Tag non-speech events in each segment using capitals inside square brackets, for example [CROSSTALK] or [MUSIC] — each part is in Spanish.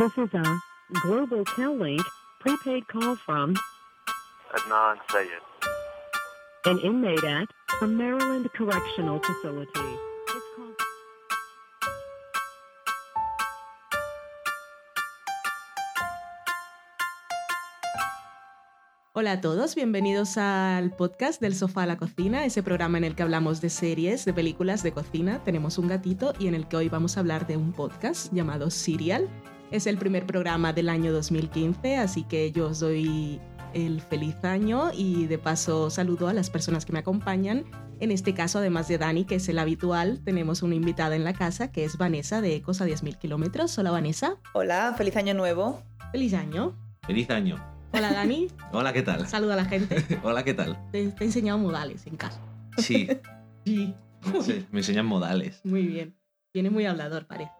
This is a Global Tel-Link prepaid call from Adnan Sayed. an inmate at a Maryland Correctional Facility. Hola a todos, bienvenidos al podcast del sofá a la cocina, ese programa en el que hablamos de series, de películas, de cocina. Tenemos un gatito y en el que hoy vamos a hablar de un podcast llamado Serial. Es el primer programa del año 2015, así que yo os doy el feliz año y de paso saludo a las personas que me acompañan. En este caso, además de Dani, que es el habitual, tenemos una invitada en la casa que es Vanessa de Ecos a 10.000 kilómetros. Hola Vanessa, Hola, feliz año nuevo. feliz año. Feliz año. Hola Dani, [LAUGHS] Hola, ¿qué tal? saluda a la gente. [LAUGHS] Hola, ¿qué tal? Te, te he enseñado modales en casa. Sí, [LAUGHS] Sí. sí, me enseñan modales. Muy bien. Viene muy hablador, parece.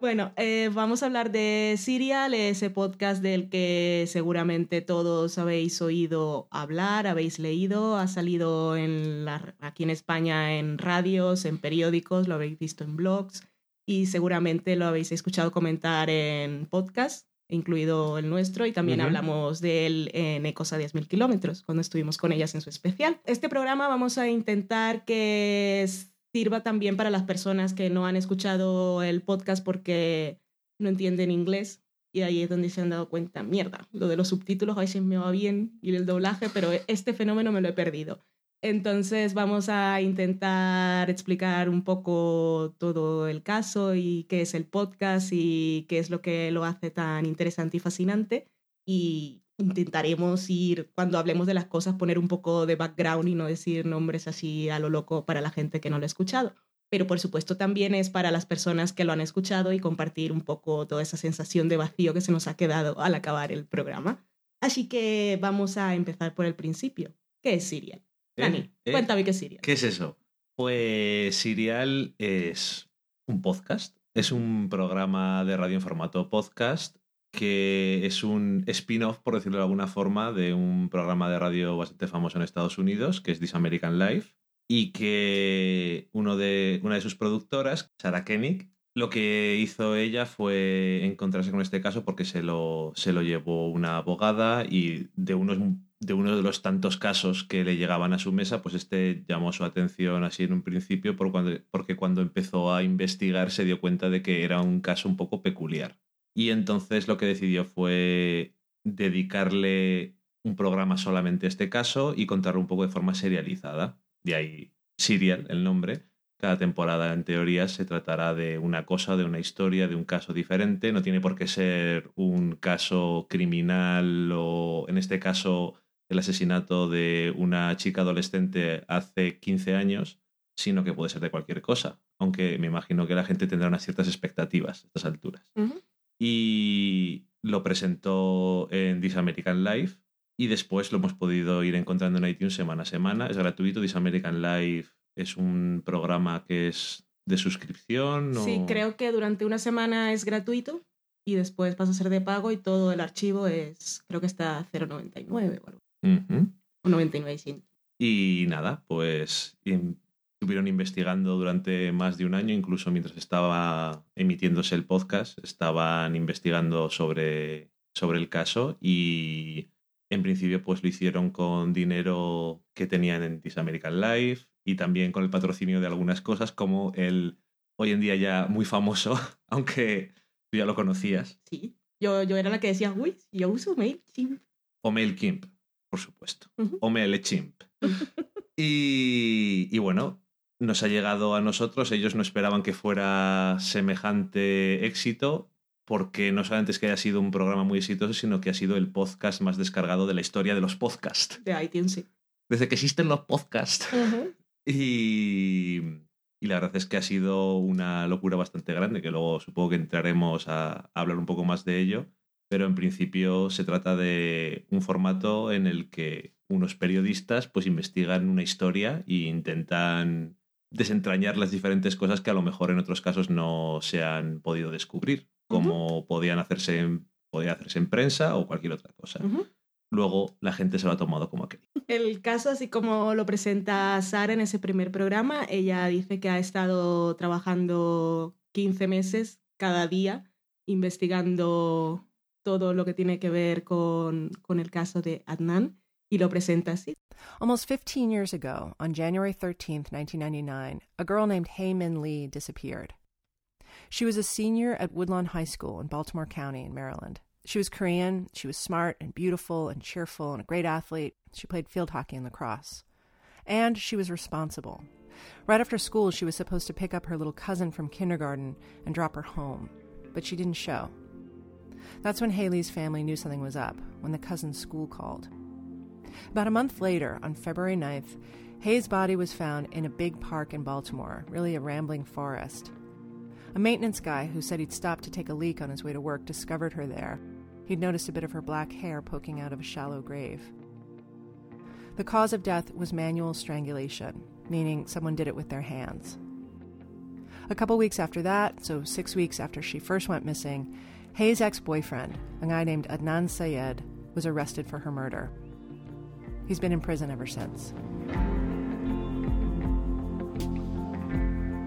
Bueno, eh, vamos a hablar de Serial, ese podcast del que seguramente todos habéis oído hablar, habéis leído, ha salido en la- aquí en España en radios, en periódicos, lo habéis visto en blogs y seguramente lo habéis escuchado comentar en podcast, incluido el nuestro, y también hablamos de él en Ecos a 10.000 kilómetros, cuando estuvimos con ellas en su especial. Este programa vamos a intentar que sirva también para las personas que no han escuchado el podcast porque no entienden inglés. Y ahí es donde se han dado cuenta, mierda, lo de los subtítulos a veces me va bien y el doblaje, pero este fenómeno me lo he perdido. Entonces vamos a intentar explicar un poco todo el caso y qué es el podcast y qué es lo que lo hace tan interesante y fascinante. Y intentaremos ir, cuando hablemos de las cosas, poner un poco de background y no decir nombres así a lo loco para la gente que no lo ha escuchado. Pero por supuesto también es para las personas que lo han escuchado y compartir un poco toda esa sensación de vacío que se nos ha quedado al acabar el programa. Así que vamos a empezar por el principio. ¿Qué es Serial? ¿Eh? Dani, ¿Eh? cuéntame qué es Serial. ¿Qué es eso? Pues Serial es un podcast. Es un programa de radio en formato podcast que es un spin-off, por decirlo de alguna forma, de un programa de radio bastante famoso en Estados Unidos, que es This American Life, y que uno de, una de sus productoras, Sarah Koenig, lo que hizo ella fue encontrarse con este caso porque se lo, se lo llevó una abogada y de unos de uno de los tantos casos que le llegaban a su mesa, pues este llamó su atención así en un principio porque cuando empezó a investigar se dio cuenta de que era un caso un poco peculiar. Y entonces lo que decidió fue dedicarle un programa solamente a este caso y contarlo un poco de forma serializada. De ahí Serial, el nombre. Cada temporada, en teoría, se tratará de una cosa, de una historia, de un caso diferente. No tiene por qué ser un caso criminal o, en este caso, el asesinato de una chica adolescente hace 15 años, sino que puede ser de cualquier cosa. Aunque me imagino que la gente tendrá unas ciertas expectativas a estas alturas. Y lo presentó en This American Life. Y después lo hemos podido ir encontrando en iTunes semana a semana. Es gratuito. This American Life es un programa que es de suscripción. o- Sí, creo que durante una semana es gratuito y después pasa a ser de pago y todo el archivo es, creo que está a 0,99 o algo. Ujú. O 99 y 100. Y nada, pues in- estuvieron investigando durante más de un año, incluso mientras estaba emitiéndose el podcast, estaban investigando sobre, sobre el caso y en principio pues lo hicieron con dinero que tenían en This American Life y también con el patrocinio de algunas cosas como el hoy en día ya muy famoso, [LAUGHS] aunque tú ya lo conocías, Sí. Yo, yo era la que decía, uy, yo uso MailChimp. o MailChimp, por supuesto. Ujú. o MailChimp. [LAUGHS] y, y bueno, nos ha llegado a nosotros. Ellos no esperaban que fuera semejante éxito, porque no solamente es que haya sido un programa muy exitoso, sino que ha sido el podcast más descargado de la historia de los podcasts. De iTunes, sí. Desde que existen los podcasts. Y, y la verdad es que ha sido una locura bastante grande, que luego supongo que entraremos a, a hablar un poco más de ello. Pero en principio se trata de un formato en el que unos periodistas pues investigan una historia e intentan desentrañar las diferentes cosas que a lo mejor en otros casos no se han podido descubrir, como podían hacerse en, podía hacerse en prensa o cualquier otra cosa. Luego la gente se lo ha tomado como aquel. El caso, así como lo presenta Sara en ese primer programa, ella dice que ha estado trabajando 15 meses cada día investigando todo lo que tiene que ver con, con el caso de Adnan y lo presenta así. Almost 15 years ago, on January 13th, 1999, a girl named Hae Min Lee disappeared. She was a senior at Woodlawn High School in Baltimore County in Maryland. She was Korean, she was smart and beautiful and cheerful and a great athlete. She played field hockey and lacrosse. And she was responsible. Right after school, she was supposed to pick up her little cousin from kindergarten and drop her home, but she didn't show. That's when Haley's family knew something was up, when the cousin's school called. About a month later, on February 9th, Hayes' body was found in a big park in Baltimore, really a rambling forest. A maintenance guy who said he'd stopped to take a leak on his way to work discovered her there. He'd noticed a bit of her black hair poking out of a shallow grave. The cause of death was manual strangulation, meaning someone did it with their hands. A couple weeks after that, so six weeks after she first went missing, Hayes' ex boyfriend, a guy named Adnan Sayed, was arrested for her murder. He's been in prison ever since.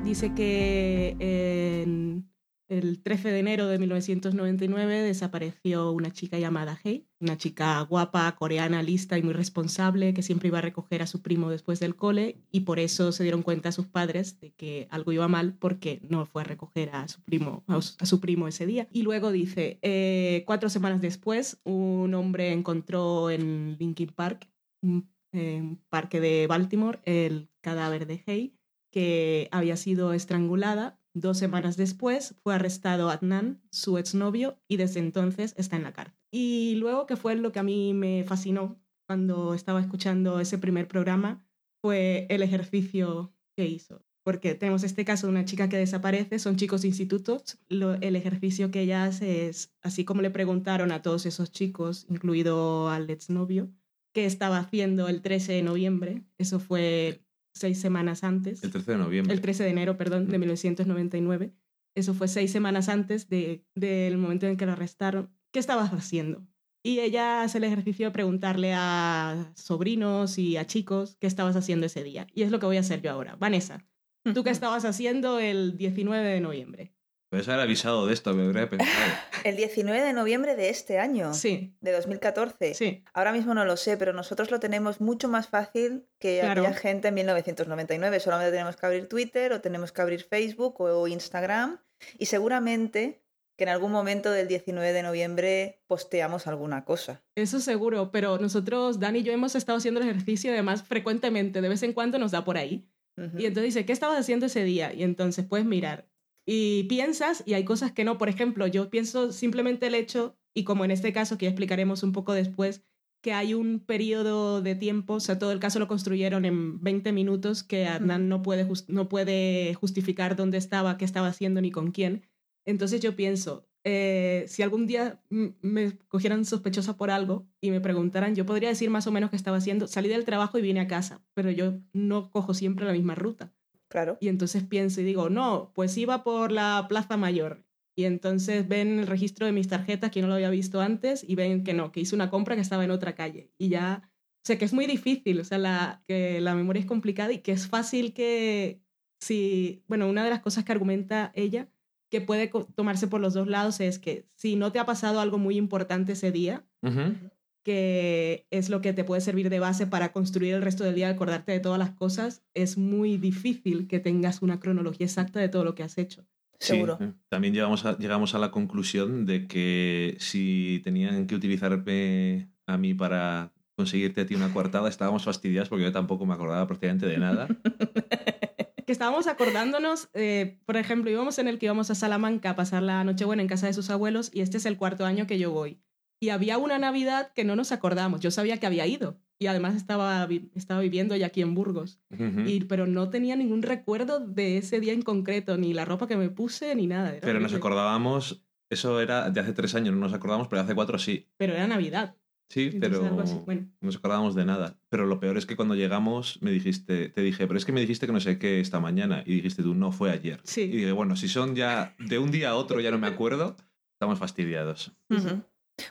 Dice que en el 13 de enero de 1999 desapareció una chica llamada Hei, una chica guapa, coreana, lista y muy responsable que siempre iba a recoger a su primo después del cole y por eso se dieron cuenta sus padres de que algo iba mal porque no fue a recoger a su primo, a su primo ese día. Y luego dice, eh, cuatro semanas después, un hombre encontró en Linkin Park, un, eh, parque de Baltimore, el cadáver de Hei que había sido estrangulada. Dos semanas después fue arrestado Adnan, su exnovio, y desde entonces está en la cárcel. Y luego, que fue lo que a mí me fascinó cuando estaba escuchando ese primer programa, fue el ejercicio que hizo. Porque tenemos este caso de una chica que desaparece, son chicos de institutos. Lo, el ejercicio que ella hace es, así como le preguntaron a todos esos chicos, incluido al exnovio, qué estaba haciendo el 13 de noviembre. Eso fue seis semanas antes. El 13 de noviembre. El 13 de enero, perdón, de 1999. Eso fue seis semanas antes del de, momento en que la arrestaron. ¿Qué estabas haciendo? Y ella hace el ejercicio de preguntarle a sobrinos y a chicos qué estabas haciendo ese día. Y es lo que voy a hacer yo ahora. Vanessa, ¿tú qué estabas haciendo el 19 de noviembre? Puedes haber avisado de esto, me habría pensado. [LAUGHS] El 19 de noviembre de este año. Sí. De 2014. Sí. Ahora mismo no lo sé, pero nosotros lo tenemos mucho más fácil que claro. aquella gente en 1999. Solamente tenemos que abrir Twitter o tenemos que abrir Facebook o Instagram y seguramente que en algún momento del 19 de noviembre posteamos alguna cosa. Eso seguro, pero nosotros, Dani y yo, hemos estado haciendo el ejercicio además frecuentemente, de vez en cuando nos da por ahí. Uh -huh. Y entonces dice, ¿qué estabas haciendo ese día? Y entonces puedes mirar y piensas y hay cosas que no. Por ejemplo, yo pienso simplemente el hecho, y como en este caso que ya explicaremos un poco después, que hay un periodo de tiempo, o sea, todo el caso lo construyeron en 20 minutos, que Adnan no puede, no puede justificar dónde estaba, qué estaba haciendo ni con quién. Entonces yo pienso, eh, si algún día me cogieran sospechosa por algo y me preguntaran, yo podría decir más o menos qué estaba haciendo. Salí del trabajo y vine a casa, pero yo no cojo siempre la misma ruta. Claro. Y entonces pienso y digo, no, pues iba por la Plaza Mayor. Y entonces ven el registro de mis tarjetas, que no lo había visto antes, y ven que no, que hice una compra que estaba en otra calle. Y ya, o sea, que es muy difícil, o sea, la, que la memoria es complicada y que es fácil que, si, bueno, una de las cosas que argumenta ella, que puede tomarse por los dos lados, es que si no te ha pasado algo muy importante ese día, Uh -huh. Que es lo que te puede servir de base para construir el resto del día, acordarte de todas las cosas, es muy difícil que tengas una cronología exacta de todo lo que has hecho. Seguro. Sí, también llegamos a, llegamos a la conclusión de que si tenían que utilizarme a mí para conseguirte a ti una coartada, estábamos fastidiados porque yo tampoco me acordaba prácticamente de nada. [LAUGHS] que estábamos acordándonos, eh, por ejemplo, íbamos en el que íbamos a Salamanca a pasar la Nochebuena en casa de sus abuelos y este es el cuarto año que yo voy. Y había una Navidad que no nos acordamos. Yo sabía que había ido y además estaba, estaba viviendo ya aquí en Burgos. Uh -huh. y, pero no tenía ningún recuerdo de ese día en concreto, ni la ropa que me puse, ni nada. Era pero nos acordábamos, eso era de hace tres años, no nos acordamos, pero de hace cuatro sí. Pero era Navidad. Sí, Entonces, pero. Bueno, no nos acordábamos de nada. Pero lo peor es que cuando llegamos me dijiste, te dije, pero es que me dijiste que no sé qué esta mañana. Y dijiste tú, no, fue ayer. sí. Y dije, bueno, si son ya de un día a otro, ya no me acuerdo, estamos fastidiados. Uh -huh.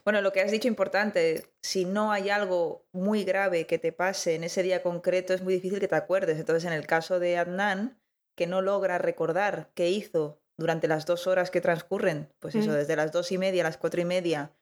Bueno, lo que has dicho importante, si no hay algo muy grave que te pase en ese día concreto, es muy difícil que te acuerdes. Entonces, en el caso de Adnan, que no logra recordar qué hizo durante las dos horas que transcurren, pues eso, Mm. desde las dos y media a las cuatro y media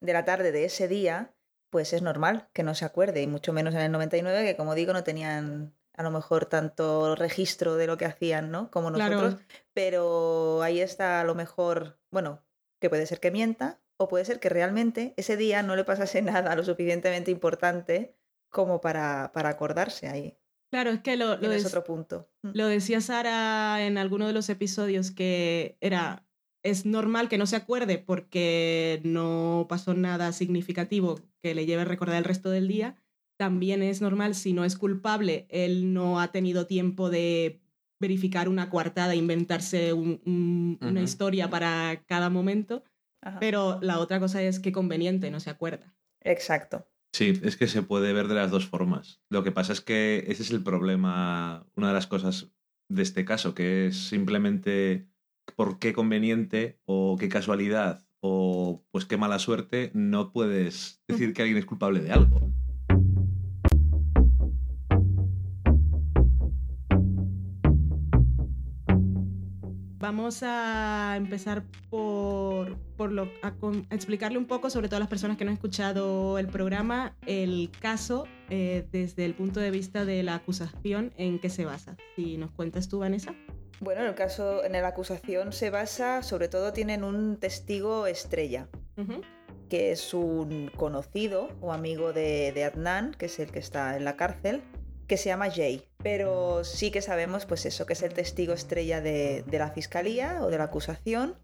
de la tarde de ese día, pues es normal que no se acuerde, y mucho menos en el 99, que como digo, no tenían a lo mejor tanto registro de lo que hacían, ¿no? Como Claro. nosotros, pero ahí está a lo mejor, bueno, que puede ser que mienta, o puede ser que realmente ese día no le pasase [LAUGHS] nada lo suficientemente importante como para, para acordarse ahí. Claro, es que lo, lo, otro punto. Mm. lo decía Sara en alguno de los episodios que era es normal que no se acuerde porque no pasó nada significativo que le lleve a recordar el resto del día. También es normal si no es culpable, él no ha tenido tiempo de verificar una coartada, inventarse un- un- una historia para cada momento. Ajá. Pero la otra cosa es que conveniente, no se acuerda. Exacto. Sí, es que se puede ver de las dos formas. Lo que pasa es que ese es el problema, una de las cosas de este caso, que es simplemente por qué conveniente o qué casualidad o pues qué mala suerte no puedes decir que alguien es culpable de algo. Vamos a empezar por, por lo, a, explicarle un poco, sobre todo a las personas que no han escuchado el programa, el caso eh, desde el punto de vista de la acusación en que se basa. Si nos cuentas tú, Vanessa. Bueno, en el caso, en la acusación se basa, sobre todo tienen un testigo estrella, que es un conocido o amigo de, de Adnan, que es el que está en la cárcel, que se llama Jay. Pero sí que sabemos, pues eso, que es el testigo estrella de, de la fiscalía o de la acusación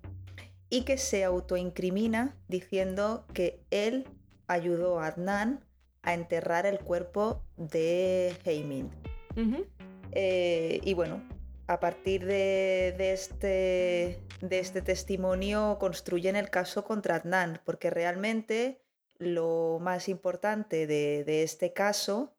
y que se autoincrimina diciendo que él ayudó a Adnan a enterrar el cuerpo de Heimin. Eh, y bueno, a partir de, de este, de este testimonio construyen el caso contra Adnan, porque realmente lo más importante de, de este caso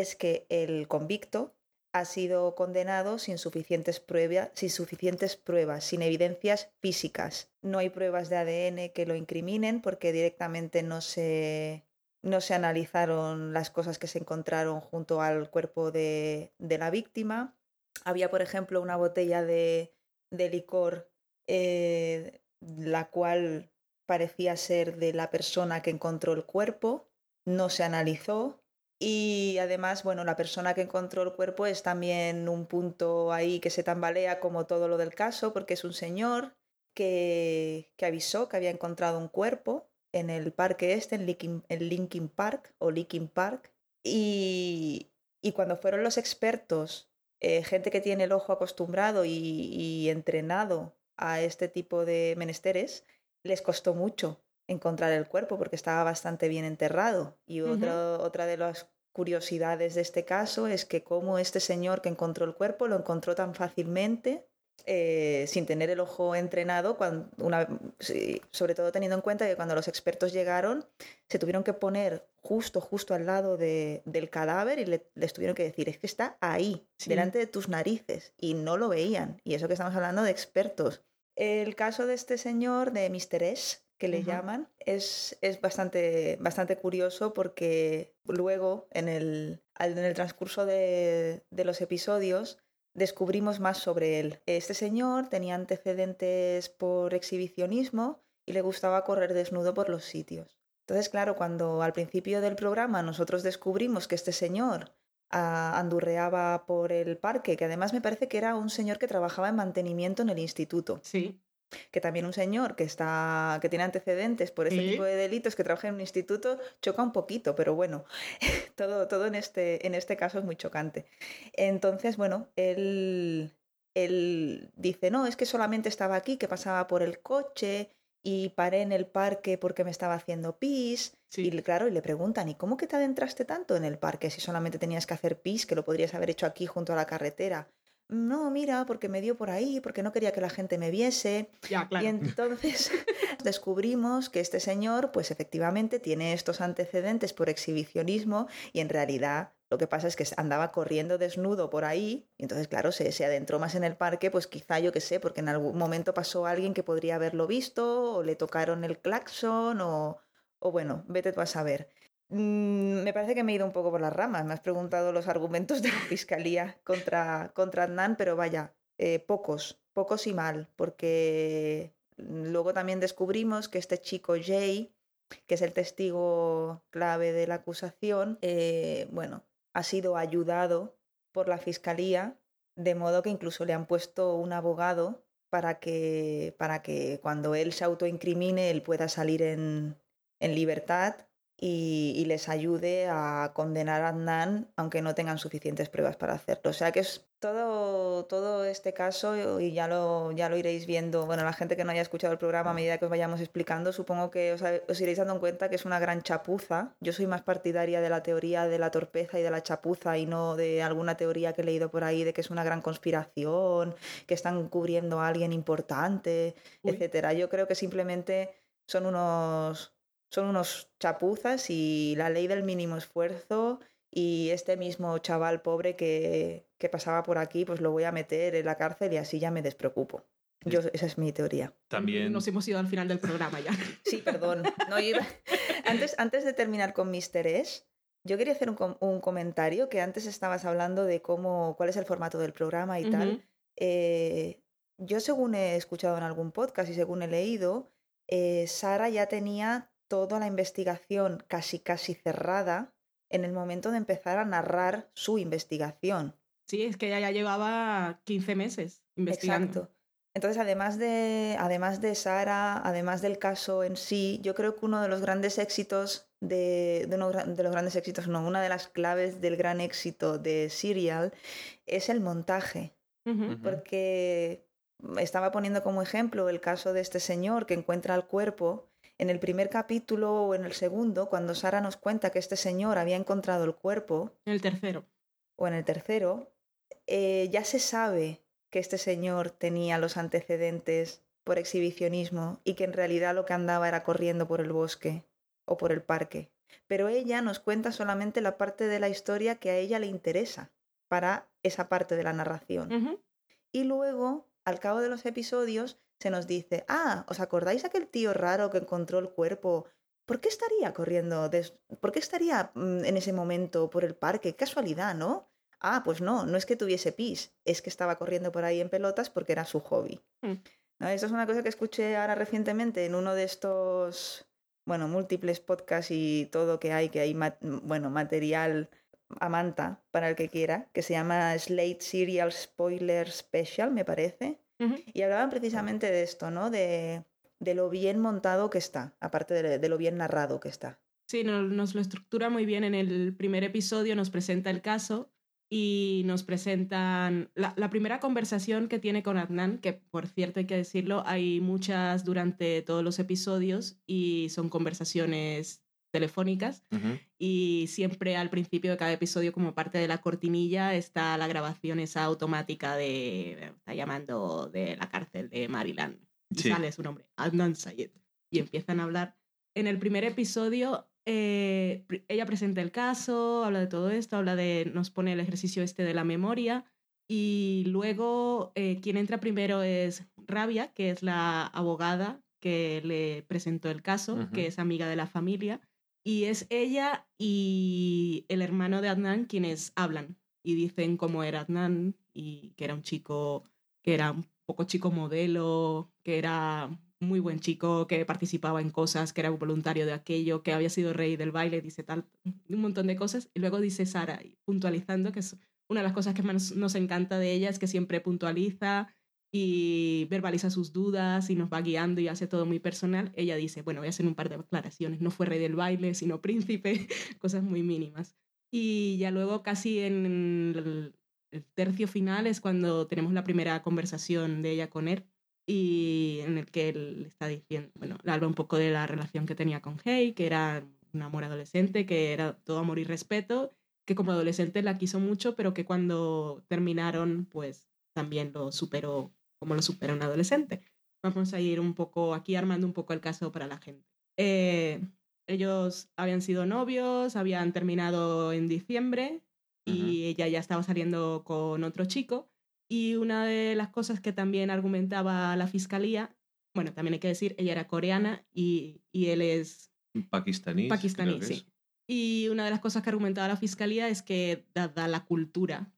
es que el convicto ha sido condenado sin suficientes, prueba- sin suficientes pruebas, sin evidencias físicas. No hay pruebas de ADN que lo incriminen porque directamente no se, no se analizaron las cosas que se encontraron junto al cuerpo de, de la víctima. Había, por ejemplo, una botella de, de licor, eh, la cual parecía ser de la persona que encontró el cuerpo, no se analizó. Y además, bueno, la persona que encontró el cuerpo es también un punto ahí que se tambalea como todo lo del caso, porque es un señor que, que avisó que había encontrado un cuerpo en el parque este, en Linkin, Linkin Park o Linkin Park. Y, y cuando fueron los expertos, eh, gente que tiene el ojo acostumbrado y entrenado a este tipo de menesteres, les costó mucho encontrar el cuerpo porque estaba bastante bien enterrado. Y otro- otra de las curiosidades de este caso es que como este señor que encontró el cuerpo lo encontró tan fácilmente eh, sin tener el ojo entrenado, cuando una, sobre todo teniendo en cuenta que cuando los expertos llegaron se tuvieron que poner justo, justo al lado de- del cadáver y le- les tuvieron que decir, es que está ahí, Sí. delante de tus narices, y no lo veían. Y eso que estamos hablando de expertos. El caso de este señor, de Mr. S, que le llaman, es, es bastante, bastante curioso porque luego, en el, en el transcurso de, de los episodios, descubrimos más sobre él. Este señor tenía antecedentes por exhibicionismo y le gustaba correr desnudo por los sitios. Entonces, claro, cuando al principio del programa nosotros descubrimos que este señor ah, andurreaba por el parque, que además me parece que era un señor que trabajaba en mantenimiento en el instituto, Sí. Que también un señor que está que tiene antecedentes por este tipo de delitos que trabaja en un instituto choca un poquito pero bueno [LAUGHS] todo todo en este en este caso es muy chocante. Entonces bueno él él dice no es que solamente estaba aquí que pasaba por el coche y paré en el parque porque me estaba haciendo pis Sí. y claro y le preguntan y cómo que te adentraste tanto en el parque si solamente tenías que hacer pis que lo podrías haber hecho aquí junto a la carretera no, mira, porque me dio por ahí, porque no quería que la gente me viese. Ya, claro. Y [LAUGHS] entonces [LAUGHS] descubrimos que este señor, pues efectivamente tiene estos antecedentes por exhibicionismo y en realidad lo que pasa es que andaba corriendo desnudo por ahí y entonces, claro, se, se adentró más en el parque, pues quizá yo qué sé, porque en algún momento pasó alguien que podría haberlo visto o le tocaron el claxon o, o bueno, vete tú a saber. Mm, me parece que me he ido un poco por las ramas. Me has preguntado los argumentos de la [LAUGHS] fiscalía contra, contra Adnan, pero vaya, eh, pocos. pocos y mal, porque luego también descubrimos que este chico Jay, que es el testigo clave de la acusación, eh, bueno, ha sido ayudado por la fiscalía, de modo que incluso le han puesto un abogado para que, para que cuando él se autoincrimine, él pueda salir en, en libertad y, les ayude a condenar a Adnan aunque no tengan suficientes pruebas para hacerlo. O sea que es todo, todo este caso y ya lo, ya lo iréis viendo. Bueno, la gente que no haya escuchado el programa a medida que os vayamos explicando, supongo que os, os iréis dando cuenta que es una gran chapuza. Yo soy más partidaria de la teoría de la torpeza y de la chapuza y no de alguna teoría que he leído por ahí de que es una gran conspiración, que están cubriendo a alguien importante, etcétera. Yo creo que simplemente son unos son unos chapuzas y la ley del mínimo esfuerzo y este mismo chaval pobre que, que, pasaba por aquí, pues lo voy a meter en la cárcel y así ya me despreocupo. Yo, esa es mi teoría. También. Nos hemos ido al final del programa ya. [LAUGHS] Sí, perdón. No, [LAUGHS] antes, antes de terminar con Mister S, yo quería hacer un, un, comentario que antes estabas hablando de cómo, cuál es el formato del programa y tal. Eh, yo según he escuchado en algún podcast y según he leído, eh, Sara ya tenía toda la investigación casi casi cerrada en el momento de empezar a narrar su investigación. Sí, es que ella ya llevaba 15 meses investigando. Exacto. Entonces, además de, además de Sara, además del caso en sí, yo creo que uno de los grandes éxitos de, de uno de los grandes éxitos, no, una de las claves del gran éxito de Serial es el montaje. Porque estaba poniendo como ejemplo el caso de este señor que encuentra el cuerpo en el primer capítulo o en el segundo, cuando Sara nos cuenta que este señor había encontrado el cuerpo. En el tercero. O en el tercero, eh, ya se sabe que este señor tenía los antecedentes por exhibicionismo y que en realidad lo que andaba era corriendo por el bosque o por el parque. Pero ella nos cuenta solamente la parte de la historia que a ella le interesa para esa parte de la narración. Y luego, al cabo de los episodios, se nos dice, ah, ¿os acordáis aquel tío raro que encontró el cuerpo? ¿Por qué estaría corriendo? ¿Por qué estaría mm, en ese momento por el parque? Qué casualidad, ¿no? Ah, pues no, no es que tuviese pis, es que estaba corriendo por ahí en pelotas porque era su hobby. Mm. Es una cosa que escuché ahora recientemente en uno de estos, bueno, múltiples podcasts y todo que hay, que hay, bueno, material a manta para el que quiera, que se llama Slate Serial Spoiler Special, me parece. Y hablaban precisamente de esto, ¿no? De, de lo bien montado que está, aparte de, lo bien narrado que está. Sí, nos, lo estructura muy bien. En el primer episodio nos presenta el caso y nos presentan la, la, primera conversación que tiene con Adnan, que por cierto hay que decirlo, hay muchas durante todos los episodios y son conversaciones telefónicas y siempre al principio de cada episodio como parte de la cortinilla está la grabación esa automática de, está llamando de la cárcel de Maryland. Y sale su nombre, Adnan Sayed. Y empiezan a hablar. En el primer episodio eh, ella presenta el caso, habla de todo esto, habla de, nos pone el ejercicio este de la memoria y luego eh, quien entra primero es Rabia, que es la abogada que le presentó el caso, que es amiga de la familia y es ella y el hermano de Adnan quienes hablan y dicen cómo era Adnan y que era un chico, que era un poco chico modelo, que era muy buen chico, que participaba en cosas, que era voluntario de aquello, que había sido rey del baile, dice tal, un montón de cosas. Y luego dice Sara, puntualizando, que es una de las cosas que más nos encanta de ella, es que siempre puntualiza, y verbaliza sus dudas y nos va guiando y hace todo muy personal, ella dice, bueno, voy a hacer un par de aclaraciones, no fue rey del baile, sino [LAUGHS] príncipe, cosas muy mínimas. Y ya luego casi en el, tercio final es cuando tenemos la primera conversación de ella con él y en el que él está diciendo, bueno, le habla un poco de la relación que tenía con Hey, que era un amor adolescente, que era todo amor y respeto, que como adolescente la quiso mucho, pero que cuando terminaron, pues también lo superó como lo supera un adolescente. Vamos a ir un poco aquí armando un poco el caso para la gente. Eh, ellos habían sido novios, habían terminado en diciembre y ella ya estaba saliendo con otro chico. Y una de las cosas que también argumentaba la fiscalía, bueno, también hay que decir, ella era coreana y, y él es... Pakistaní. Pakistaní, sí. Y una de las cosas que argumentaba la fiscalía es que dada la cultura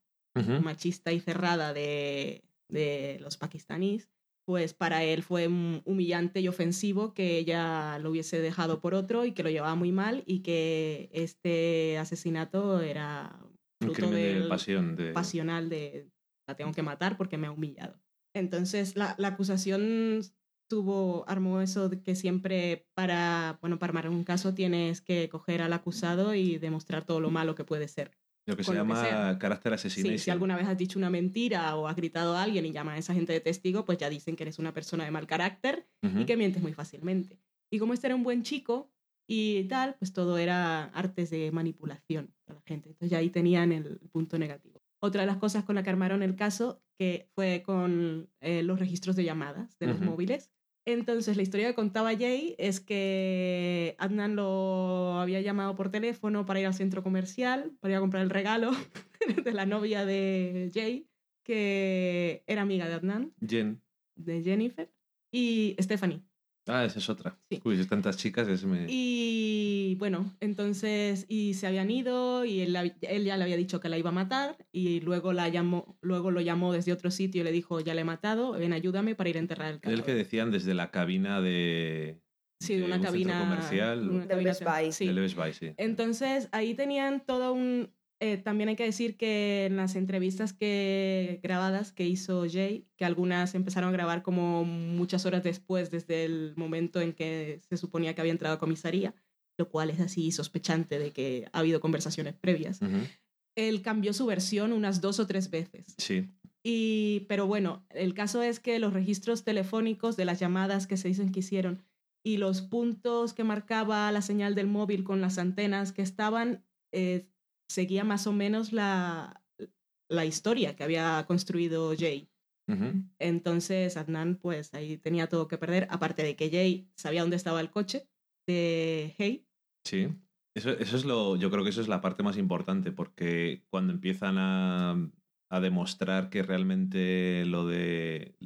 machista y cerrada de, de los pakistaníes, pues para él fue humillante y ofensivo que ella lo hubiese dejado por otro y que lo llevaba muy mal y que este asesinato era un crimen de pasión de... pasional de la tengo que matar porque me ha humillado. Entonces la, la acusación tuvo, armó eso de que siempre para, bueno, para armar un caso tienes que coger al acusado y demostrar todo lo malo que puede ser. Lo que se llama carácter asesino. si alguna vez has dicho una mentira o has gritado a alguien y llaman a esa gente de testigo, pues ya dicen que eres una persona de mal carácter y que mientes muy fácilmente. Y como este era un buen chico y tal, pues todo era artes de manipulación para la gente. Entonces ya ahí tenían el punto negativo. Otra de las cosas con la que armaron el caso que fue con eh, los registros de llamadas de los móviles. Entonces, la historia que contaba Jay es que Adnan lo había llamado por teléfono para ir al centro comercial, para ir a comprar el regalo [LAUGHS] de la novia de Jay, que era amiga de Adnan. Jen. De Jennifer. Y Stephanie. Ah, esa es otra. Sí. Uy, tantas chicas. Es me... Y bueno, entonces, y se habían ido y él, él, ya le había dicho que la iba a matar y luego, la llamó, luego lo llamó desde otro sitio y le dijo, ya le he matado, ven, ayúdame para ir a enterrar el cadáver. El que decían desde la cabina de... Sí, de, una cabina comercial. Una cabina, Best Sí. sí. Entonces, ahí tenían todo un, eh, también hay que decir que en las entrevistas que, grabadas que hizo Jay, que algunas empezaron a grabar como muchas horas después, desde el momento en que se suponía que había entrado a comisaría, lo cual es así sospechante de que ha habido conversaciones previas. Él cambió su versión unas dos o tres veces. Sí. Y, pero bueno, el caso es que los registros telefónicos de las llamadas que se dicen que hicieron y los puntos que marcaba la señal del móvil con las antenas que estaban eh, seguía más o menos la, la historia que había construido Jay. Entonces Adnan pues ahí tenía todo que perder, aparte de que Jay sabía dónde estaba el coche de Hey. Sí, eso, eso es lo, yo creo que eso es la parte más importante, porque cuando empiezan a, a demostrar que realmente lo de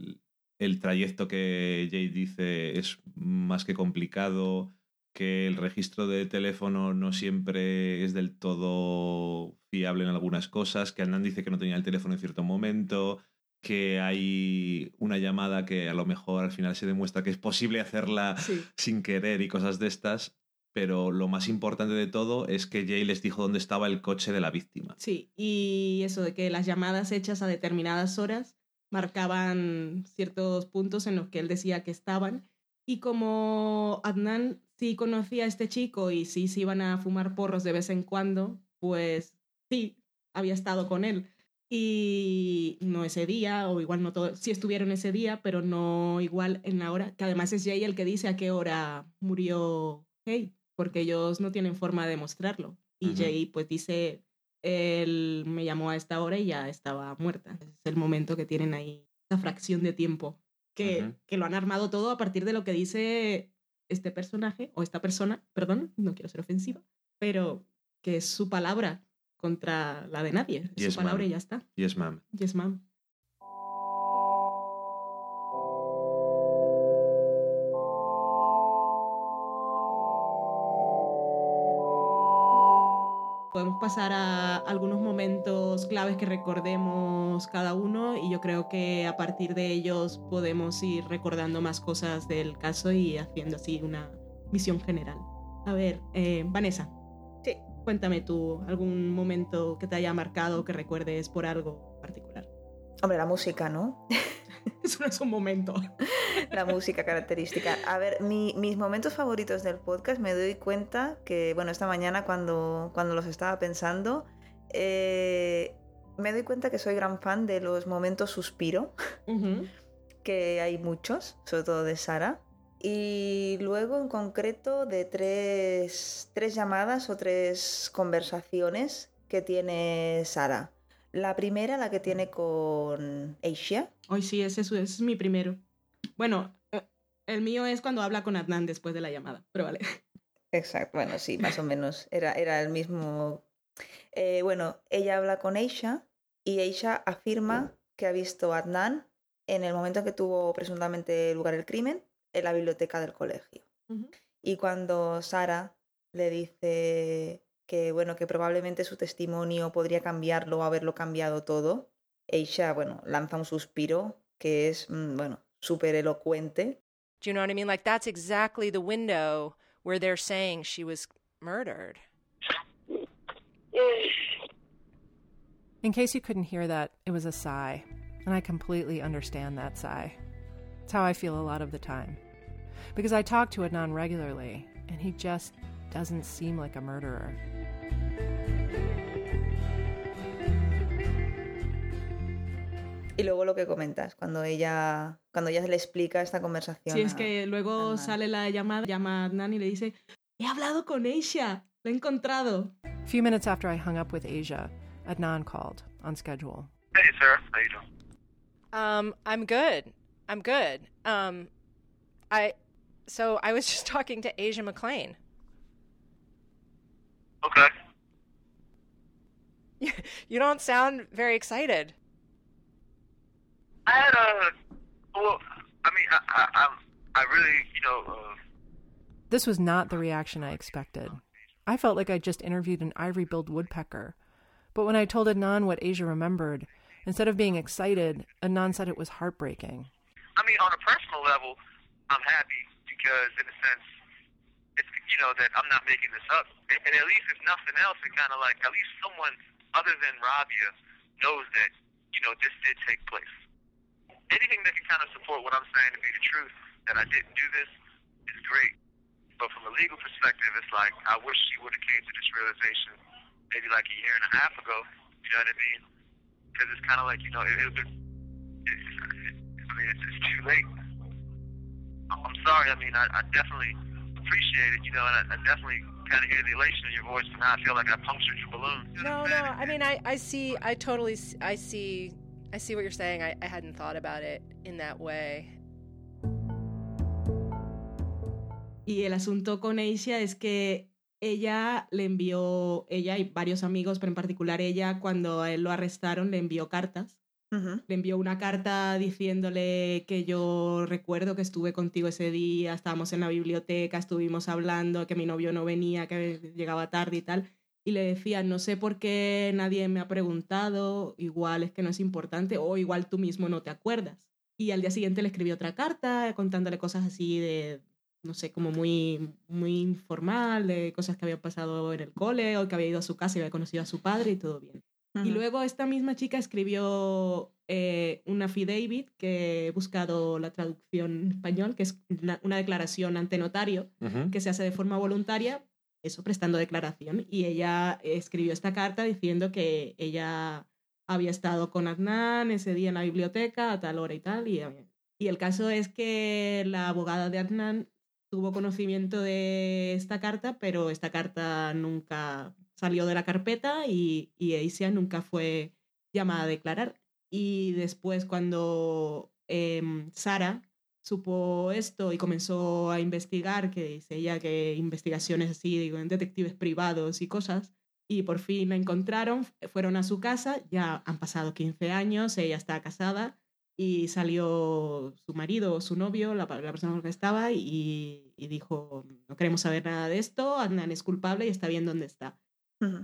el trayecto que Jay dice es más que complicado, que el registro de teléfono no siempre es del todo fiable en algunas cosas, que Anand dice que no tenía el teléfono en cierto momento, que hay una llamada que a lo mejor al final se demuestra que es posible hacerla sin querer y cosas de estas, pero lo más importante de todo es que Jay les dijo dónde estaba el coche de la víctima. Sí, y eso de que las llamadas hechas a determinadas horas marcaban ciertos puntos en los que él decía que estaban. Y como Adnan sí conocía a este chico y sí se iban a fumar porros de vez en cuando, pues sí, había estado con él. Y no ese día, o igual no todo, sí estuvieron ese día, pero no igual en la hora, que además es Jay el que dice a qué hora murió Hey, porque ellos no tienen forma de demostrarlo. Y Jay pues dice, él me llamó a esta hora y ya estaba muerta. Es el momento que tienen ahí, esa fracción de tiempo, que, que lo han armado todo a partir de lo que dice este personaje o esta persona, perdón, no quiero ser ofensiva, pero que es su palabra contra la de nadie. su palabra y ya está. Yes, ma'am. Yes, ma'am. Pasar a algunos momentos claves que recordemos cada uno y yo creo que a partir de ellos podemos ir recordando más cosas del caso y haciendo así una visión general. A ver, eh, Vanessa. Sí. Cuéntame tú algún momento que te haya marcado, que recuerdes por algo particular. Hombre, la música, ¿no? [LAUGHS] Eso no es un momento. [LAUGHS] La música característica. A ver, mis momentos favoritos del podcast me doy cuenta que, bueno, esta mañana cuando, cuando los estaba pensando, eh, me doy cuenta que soy gran fan de los momentos suspiro, que hay muchos, sobre todo de Sara. Y luego en concreto de tres, tres llamadas o tres conversaciones que tiene Sara. La primera, la que tiene con Asia. Hoy sí, ese es, mi primero. Bueno, eh, el mío es cuando habla con Adnan después de la llamada, pero vale. Exacto, bueno, sí, más o menos. Era, era el mismo. Eh, bueno, ella habla con Aisha y Aisha afirma que ha visto a Adnan en el momento en que tuvo presuntamente lugar el crimen en la biblioteca del colegio. Y cuando Sara le dice que bueno, que probablemente su testimonio podría cambiarlo o haberlo cambiado todo. Aisha, bueno, lanza un suspiro que es, mm, bueno, súper elocuente. Do you know what I mean? Like that's exactly the window where they're saying she was murdered. In case you couldn't hear that, it was a sigh, and I completely understand that sigh. It's how I feel a lot of the time. Because I talk to Adnan regularly, and he just doesn't seem like a murderer. Y luego lo que comentas, cuando ella, cuando ella le explica esta conversación. Sí, es que luego sale la llamada, llama a Adnan y le dice, he hablado con Asia, la he encontrado. A few minutes after I hung up with Asia, Adnan called on schedule. Hey, sir. How you doing? Um, I'm good. I'm good. Um, I, so I was [LAUGHS] just talking to Asia McLean. Okay. [LAUGHS] You don't sound very excited. I had a. Well, I mean, I, I, I, I really, you know. Uh, This was not the reaction I expected. I felt like I'd just interviewed an ivory billed woodpecker. But when I told Adnan what Asia remembered, instead of being excited, Adnan said it was heartbreaking. I mean, on a personal level, I'm happy because, in a sense, it's you know that I'm not making this up, and, and at least if nothing else, it kind of like at least someone other than Rabia knows that you know this did take place. Anything that can kind of support what I'm saying to be the truth that I didn't do this is great. But from a legal perspective, it's like I wish she would have came to this realization maybe like a year and a half ago. You know what I mean? Because it's kind of like you know it, it, it, I mean, it's, it's too late. I'm sorry. I mean, I, I definitely appreciate it, you know, and I, I definitely kind of hear the elation in your voice, and now I feel like I punctured your balloon. No, no. I mean, I, I see. I totally. I see. I see what you're saying. I, I hadn't thought about it in that way. Y el asunto con Asia es que ella le envió, ella y varios amigos, pero en particular ella, cuando a él lo arrestaron, le envió cartas. Le envió una carta diciéndole que yo recuerdo que estuve contigo ese día, estábamos en la biblioteca, estuvimos hablando, que mi novio no venía, que llegaba tarde y tal. Y le decía, no sé por qué nadie me ha preguntado, igual es que no es importante, o igual tú mismo no te acuerdas. Y al día siguiente le escribió otra carta contándole cosas así de, no sé, como muy, muy informal, de cosas que había pasado en el cole, o que había ido a su casa y había conocido a su padre y todo bien. Y luego esta misma chica escribió eh, una affidavit, que he buscado la traducción en español, que es una, una declaración ante notario que se hace de forma voluntaria, eso prestando declaración. Y ella escribió esta carta diciendo que ella había estado con Adnan ese día en la biblioteca a tal hora y tal. Y, y el caso es que la abogada de Adnan tuvo conocimiento de esta carta, pero esta carta nunca salió de la carpeta y, y Asia nunca fue llamada a declarar. Y después cuando em, Sara supo esto y comenzó a investigar, que dice ella que investigaciones así, digo, en detectives privados y cosas, y por fin la encontraron, fueron a su casa, ya han pasado 15 años, ella está casada y salió su marido o su novio, la, la persona con la que estaba, y, y dijo, no queremos saber nada de esto, Adnan es culpable y está bien donde está.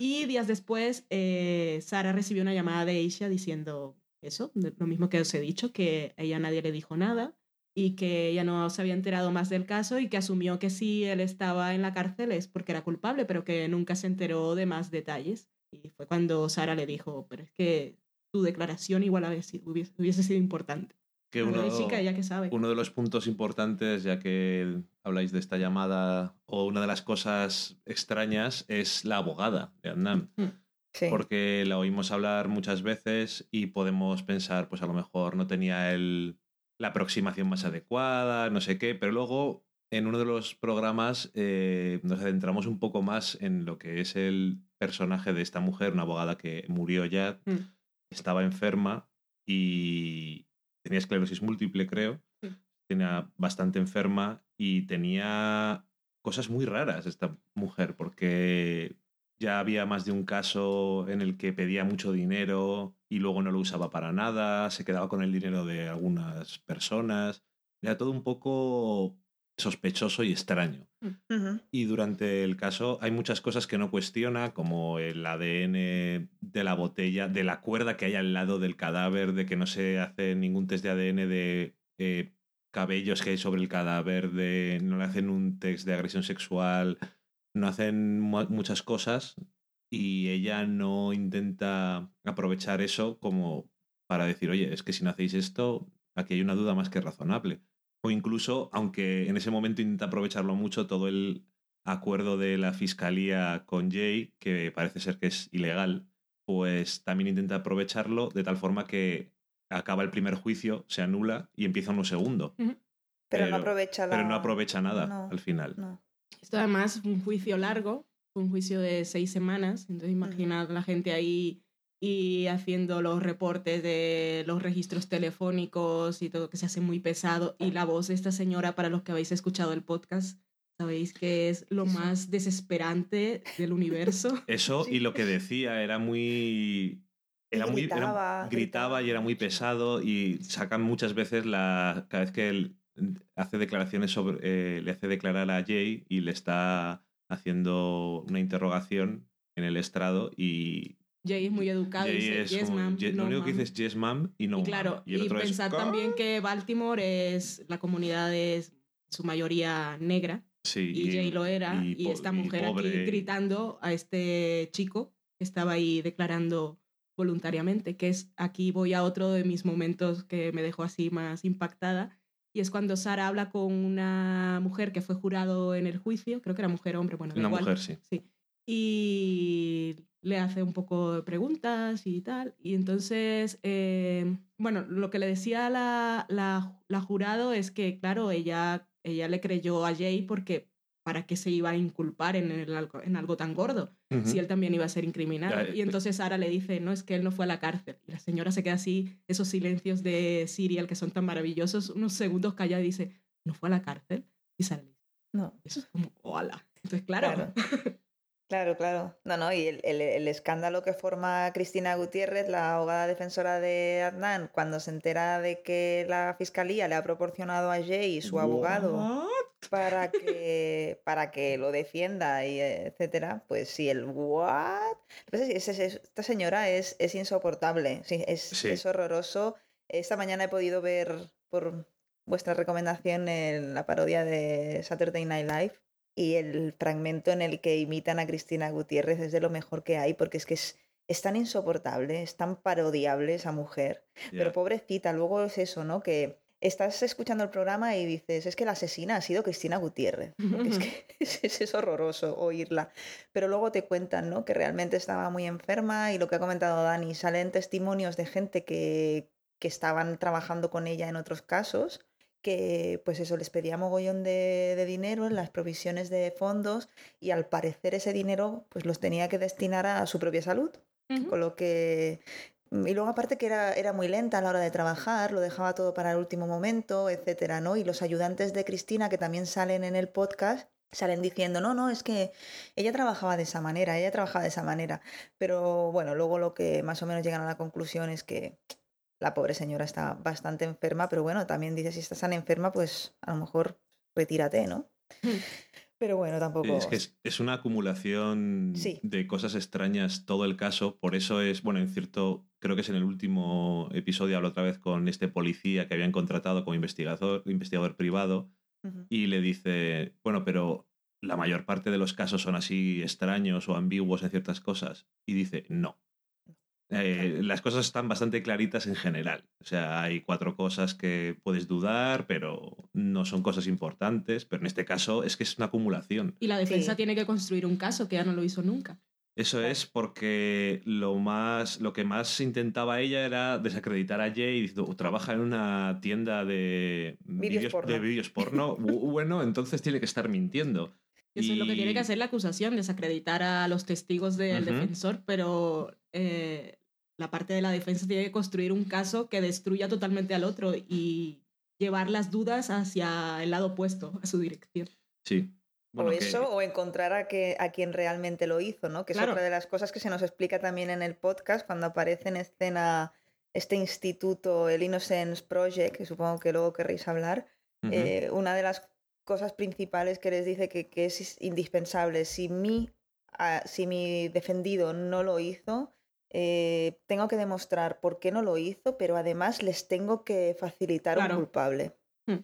Y días después, eh, Sara recibió una llamada de Aisha diciendo eso, lo mismo que os he dicho, que a ella nadie le dijo nada y que ella no se había enterado más del caso y que asumió que si él estaba en la cárcel es porque era culpable, pero que nunca se enteró de más detalles. Y fue cuando Sara le dijo, pero es que tu declaración igual hubiese, hubiese sido importante. Que uno, la chica, ella que sabe. uno de los puntos importantes, ya que habláis de esta llamada, o una de las cosas extrañas, es la abogada de Adnan. Mm. Sí. Porque la oímos hablar muchas veces y podemos pensar, pues a lo mejor no tenía el, la aproximación más adecuada, no sé qué, pero luego en uno de los programas eh, nos adentramos un poco más en lo que es el personaje de esta mujer, una abogada que murió ya, Mm. estaba enferma y tenía esclerosis múltiple, creo, Sí. tenía bastante enferma y tenía cosas muy raras esta mujer, porque ya había más de un caso en el que pedía mucho dinero y luego no lo usaba para nada, se quedaba con el dinero de algunas personas. Era todo un poco sospechoso y extraño. Mm. Y durante el caso hay muchas cosas que no cuestiona, como el ADN de la botella, de la cuerda que hay al lado del cadáver, de que no se hace ningún test de ADN de eh, cabellos que hay sobre el cadáver, de no le hacen un test de agresión sexual, no hacen muchas cosas y ella no intenta aprovechar eso como para decir, oye, es que si no hacéis esto, aquí hay una duda más que razonable. O incluso, aunque en ese momento intenta aprovecharlo mucho, todo el acuerdo de la fiscalía con Jay, que parece ser que es ilegal, pues también intenta aprovecharlo de tal forma que acaba el primer juicio, se anula y empieza uno segundo. pero, no aprovecha Pero no aprovecha nada al final. Esto además es un juicio largo, un juicio de seis semanas, entonces imagina la gente ahí y haciendo los reportes de los registros telefónicos y todo que se hace muy pesado y la voz de esta señora para los que habéis escuchado el podcast sabéis que es lo más desesperante del universo. [LAUGHS] Eso y lo que decía era muy [LAUGHS] era muy gritaba, gritaba, y era muy pesado y sacan muchas veces la cada vez que él hace declaraciones sobre eh, le hace declarar a Jay y le está haciendo una interrogación en el estrado y Jay es muy educado y dice yes, ma'am. lo único que dice es yes, ma'am y no. Y claro, y, y pensar también que Baltimore es, la comunidad es su mayoría negra. Sí. Y, Jay lo era. Y, esta mujer aquí gritando a este chico que estaba ahí declarando voluntariamente, que es aquí voy a otro de mis momentos que me dejó así más impactada. Y es cuando Sara habla con una mujer que fue jurado en el juicio, creo que era mujer o hombre, bueno, una mujer, sí. sí. Y le hace un poco de preguntas y tal. Y entonces, eh, bueno, lo que le decía la, la, jurado es que, claro, ella, ella le creyó a Jay porque para qué se iba a inculpar en, en algo tan gordo, si él también iba a ser incriminado. y entonces Sara le dice, no, es que él no fue a la cárcel. Y la señora se queda así, esos silencios de Serial que son tan maravillosos, unos segundos calla y dice, ¿no fue a la cárcel? Y Sara le dice, no. Eso es como, hola. Entonces, claro. Claro, [LAUGHS] claro. No, no, y el, el, escándalo que forma Cristina Gutiérrez, la abogada defensora de Adnan, cuando se entera de que la fiscalía le ha proporcionado a Jay su abogado para [LAUGHS] que, para que lo defienda y etcétera, pues sí, el what. esta señora es, es insoportable, sí, es, es horroroso. Esta mañana he podido ver por vuestra recomendación en la parodia de Saturday Night Live y el fragmento en el que imitan a Cristina Gutiérrez es de lo mejor que hay, porque es que es, es tan insoportable, es tan parodiable esa mujer. Pero pobrecita, luego es eso, ¿no? Que estás escuchando el programa y dices, es que la asesina ha sido Cristina Gutiérrez. es [LAUGHS] que [LAUGHS] es, horroroso oírla. Pero luego te cuentan, ¿no? Que realmente estaba muy enferma y lo que ha comentado Dani, salen testimonios de gente que, que estaban trabajando con ella en otros casos que pues eso les pedía mogollón de, dinero en las provisiones de fondos y al parecer ese dinero pues los tenía que destinar a su propia salud. Con lo que mm, y luego aparte que era, era muy lenta a la hora de trabajar, lo dejaba todo para el último momento, etcétera, ¿no? Y los ayudantes de Cristina que también salen en el podcast salen diciendo, no, no, es que ella trabajaba de esa manera, ella trabajaba de esa manera. Pero bueno, luego lo que más o menos llegan a la conclusión es que la pobre señora está bastante enferma, pero bueno, también dice, si estás tan enferma, pues a lo mejor retírate, ¿no? Hmm. Pero bueno, tampoco... Es que es, una acumulación de cosas extrañas todo el caso, por eso es, bueno, en cierto, creo que es en el último episodio, hablo otra vez con este policía que habían contratado como investigador, investigador privado, y le dice, bueno, pero la mayor parte de los casos son así extraños o ambiguos en ciertas cosas. Y dice, no, eh, las cosas están bastante claritas en general. O sea, hay cuatro cosas que puedes dudar, pero no son cosas importantes. Pero en este caso es que es una acumulación. Y la defensa tiene que construir un caso que ya no lo hizo nunca. Eso es porque lo más, lo que más intentaba ella era desacreditar a Jay diciendo, trabaja en una tienda de vídeos porno. De vídeos [LAUGHS] porno. bueno, entonces tiene que estar mintiendo. Eso es lo que tiene que hacer la acusación, desacreditar a los testigos del defensor, pero eh, la parte de la defensa tiene que construir un caso que destruya totalmente al otro y llevar las dudas hacia el lado opuesto, a su dirección. Sí. o eso, o encontrar a, que, a quien realmente lo hizo, ¿no? Que es otra de las cosas que se nos explica también en el podcast cuando aparece en escena este instituto, el Innocence Project, que supongo que luego querréis hablar. Eh, una de las cosas principales que les dice que, que es indispensable. Si mi, ah, si mi defendido no lo hizo, eh, tengo que demostrar por qué no lo hizo, pero además les tengo que facilitar un culpable. Hmm.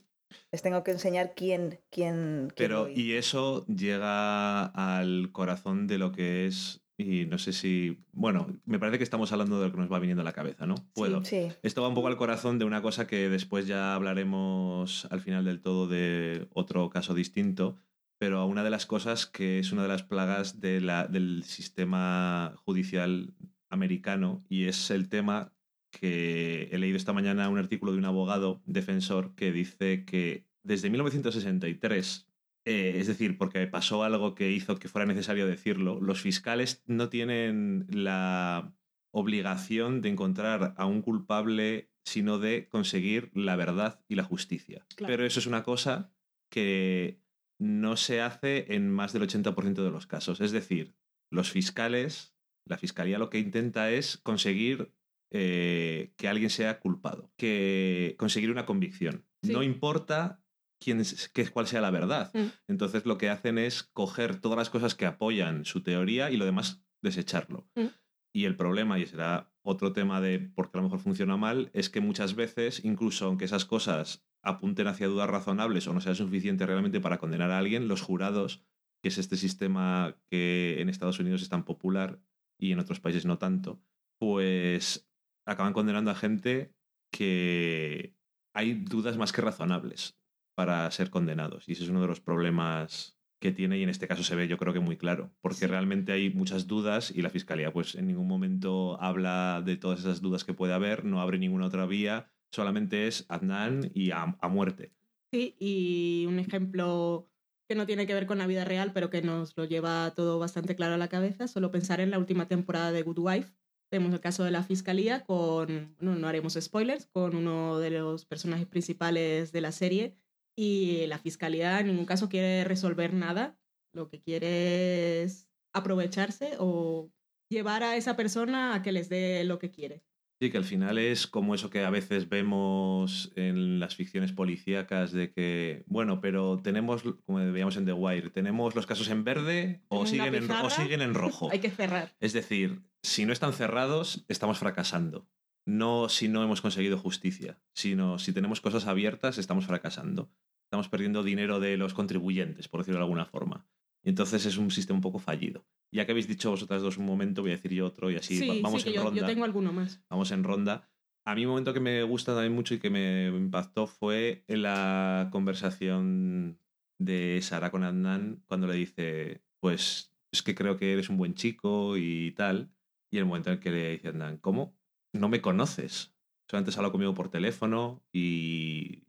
Les tengo que enseñar quién, quién, Pero, y eso llega al corazón de lo que es y no sé si. Bueno, me parece que estamos hablando de lo que nos va viniendo a la cabeza, ¿no? Puedo. Sí, Esto va un poco al corazón de una cosa que después ya hablaremos al final del todo de otro caso distinto, pero una de las cosas que es una de las plagas de la, del sistema judicial americano y es el tema que he leído esta mañana un artículo de un abogado defensor que dice que desde 1963 eh, es decir, porque pasó algo que hizo que fuera necesario decirlo, los fiscales no tienen la obligación de encontrar a un culpable, sino de conseguir la verdad y la justicia. Pero eso es una cosa que no se hace en más del 80% de los casos. Es decir, los fiscales, la fiscalía lo que intenta es conseguir eh, que alguien sea culpado, que conseguir una convicción. No importa quién es, cuál sea la verdad. Mm. Entonces lo que hacen es coger todas las cosas que apoyan su teoría y lo demás desecharlo. Mm. Y el problema, y será otro tema de por qué a lo mejor funciona mal, es que muchas veces, incluso aunque esas cosas apunten hacia dudas razonables o no sea suficiente realmente para condenar a alguien, los jurados, que es este sistema que en Estados Unidos es tan popular y en otros países no tanto, pues acaban condenando a gente que hay dudas más que razonables para ser condenados. Y ese es uno de los problemas que tiene y en este caso se ve yo creo que muy claro, porque realmente hay muchas dudas y la Fiscalía pues en ningún momento habla de todas esas dudas que puede haber, no abre ninguna otra vía, solamente es Adnan y a, a muerte. Sí, y un ejemplo que no tiene que ver con la vida real, pero que nos lo lleva todo bastante claro a la cabeza, solo pensar en la última temporada de Good Wife. Tenemos el caso de la Fiscalía con, no, no haremos spoilers, con uno de los personajes principales de la serie, y la fiscalía en ningún caso quiere resolver nada, lo que quiere es aprovecharse o llevar a esa persona a que les dé lo que quiere. Sí, que al final es como eso que a veces vemos en las ficciones policíacas de que, bueno, pero tenemos, como veíamos en The Wire, tenemos los casos en verde o siguen en, o siguen en rojo. [LAUGHS] Hay que cerrar. Es decir, si no están cerrados, estamos fracasando. No si no hemos conseguido justicia, sino si tenemos cosas abiertas, estamos fracasando estamos perdiendo dinero de los contribuyentes, por decirlo de alguna forma. Y entonces es un sistema un poco fallido. Ya que habéis dicho vosotras dos un momento, voy a decir yo otro y así vamos en ronda. Yo tengo alguno más. Vamos en ronda. A mí un momento que me gusta también mucho y que me impactó fue en la conversación de Sara con Adnan cuando le dice, pues es que creo que eres un buen chico y tal. Y el momento en que le dice Adnan, ¿cómo? No me conoces. Solamente has hablado conmigo por teléfono y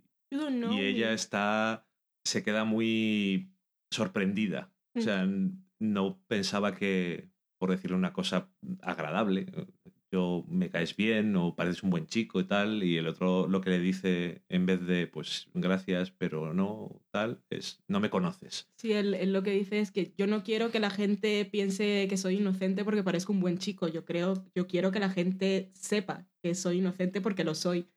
y ella está, se queda muy sorprendida. O sea, no pensaba que, por decirle una cosa agradable, yo me caes bien o pareces un buen chico y tal, y el otro lo que le dice en vez de, pues gracias, pero no, tal, es, no me conoces. Sí, él, lo que dice es que yo no quiero que la gente piense que soy inocente porque parezco un buen chico, yo creo, yo quiero que la gente sepa que soy inocente porque lo soy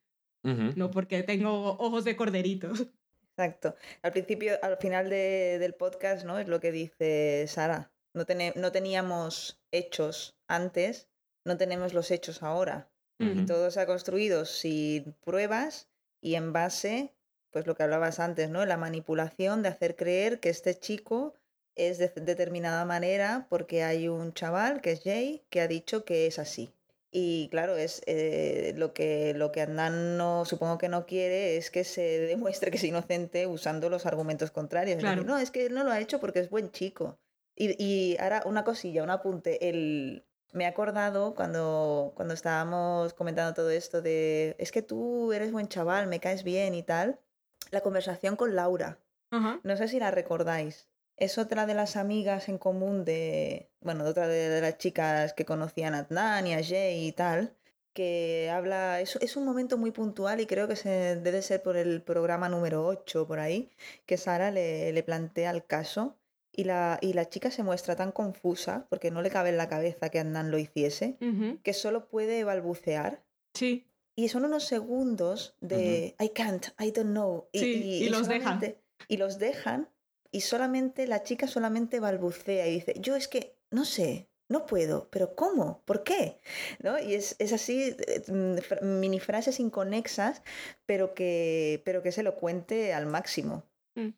no porque tengo ojos de corderito. [LAUGHS] Exacto. Al principio, al final del podcast, ¿no? Es lo que dice Sara. No, no teníamos hechos antes, no tenemos los hechos ahora. Y todo se ha construido sin pruebas y en base, pues lo que hablabas antes, ¿no? La manipulación de hacer creer que este chico es de determinada manera porque hay un chaval que es Jay que ha dicho que es así. Y claro, es eh, lo que lo que Andan no supongo que no quiere es que se [LAUGHS] demuestre que es inocente usando los argumentos contrarios. no, es que él no lo ha hecho porque es buen chico. Y, y ahora una cosilla, un apunte. El, me he acordado cuando, cuando estábamos comentando todo esto de es que tú eres buen chaval, me caes bien y tal. La conversación con Laura. No sé si la recordáis es otra de las amigas en común de, bueno, de otra de, las chicas que conocían a Adnan y a Jay y tal, que habla, es, es un momento muy puntual y creo que se, debe ser por el programa número 8 por ahí, que Sara le, le plantea el caso y la, y la chica se muestra tan confusa, porque no le cabe en la cabeza que Adnan lo hiciese, que solo puede balbucear. Sí. Y son unos segundos de I can't, I don't know. Y, y, los deja y los dejan y solamente la chica solamente balbucea y dice, yo es que no sé, no puedo, pero ¿cómo? ¿Por qué? ¿No? Y es, así, eh, mini frases inconexas, pero que, pero que se lo cuente al máximo. Mm.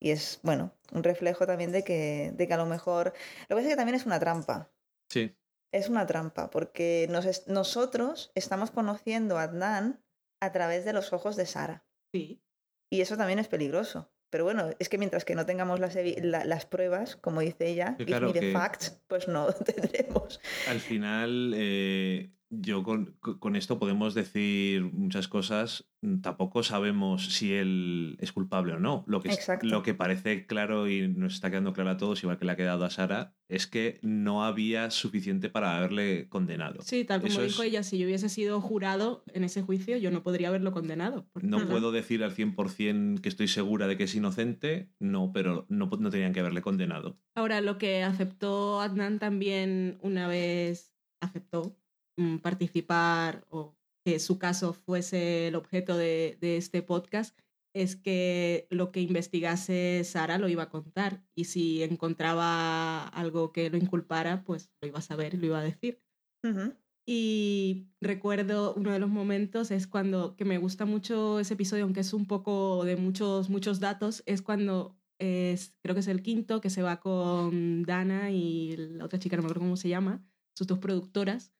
Y es, bueno, un reflejo también de que, de que a lo mejor... Lo que pasa es que también es una trampa. Sí. Es una trampa, porque nosotros estamos conociendo a Adnan a través de los ojos de Sara. Sí. Y eso también es peligroso. Pero bueno, es que mientras que no tengamos las, las pruebas, como dice ella, y de facts, pues no [LAUGHS] tendremos. Al final, eh, yo con, con, esto podemos decir muchas cosas. Tampoco sabemos si él es culpable o no. Lo que, lo que parece claro y nos está quedando claro a todos, igual que le ha quedado a Sara, es que no había suficiente para haberle condenado. Sí, tal como dijo ella, si yo hubiese sido jurado en ese juicio, yo no podría haberlo condenado. No puedo decir al 100% que estoy segura de que es inocente, no, pero no, no tenían que haberle condenado. Ahora, lo que aceptó Adnan también una vez aceptó Mm, participar o que su caso fuese el objeto de, este podcast es que lo que investigase Sara lo iba a contar y si encontraba algo que lo inculpara, pues lo iba a saber y lo iba a decir. Y recuerdo uno de los momentos es cuando, que me gusta mucho ese episodio, aunque es un poco de muchos, muchos datos, es cuando es, creo que es el quinto, que se va con Dana y la otra chica, no me acuerdo cómo se llama, sus dos productoras,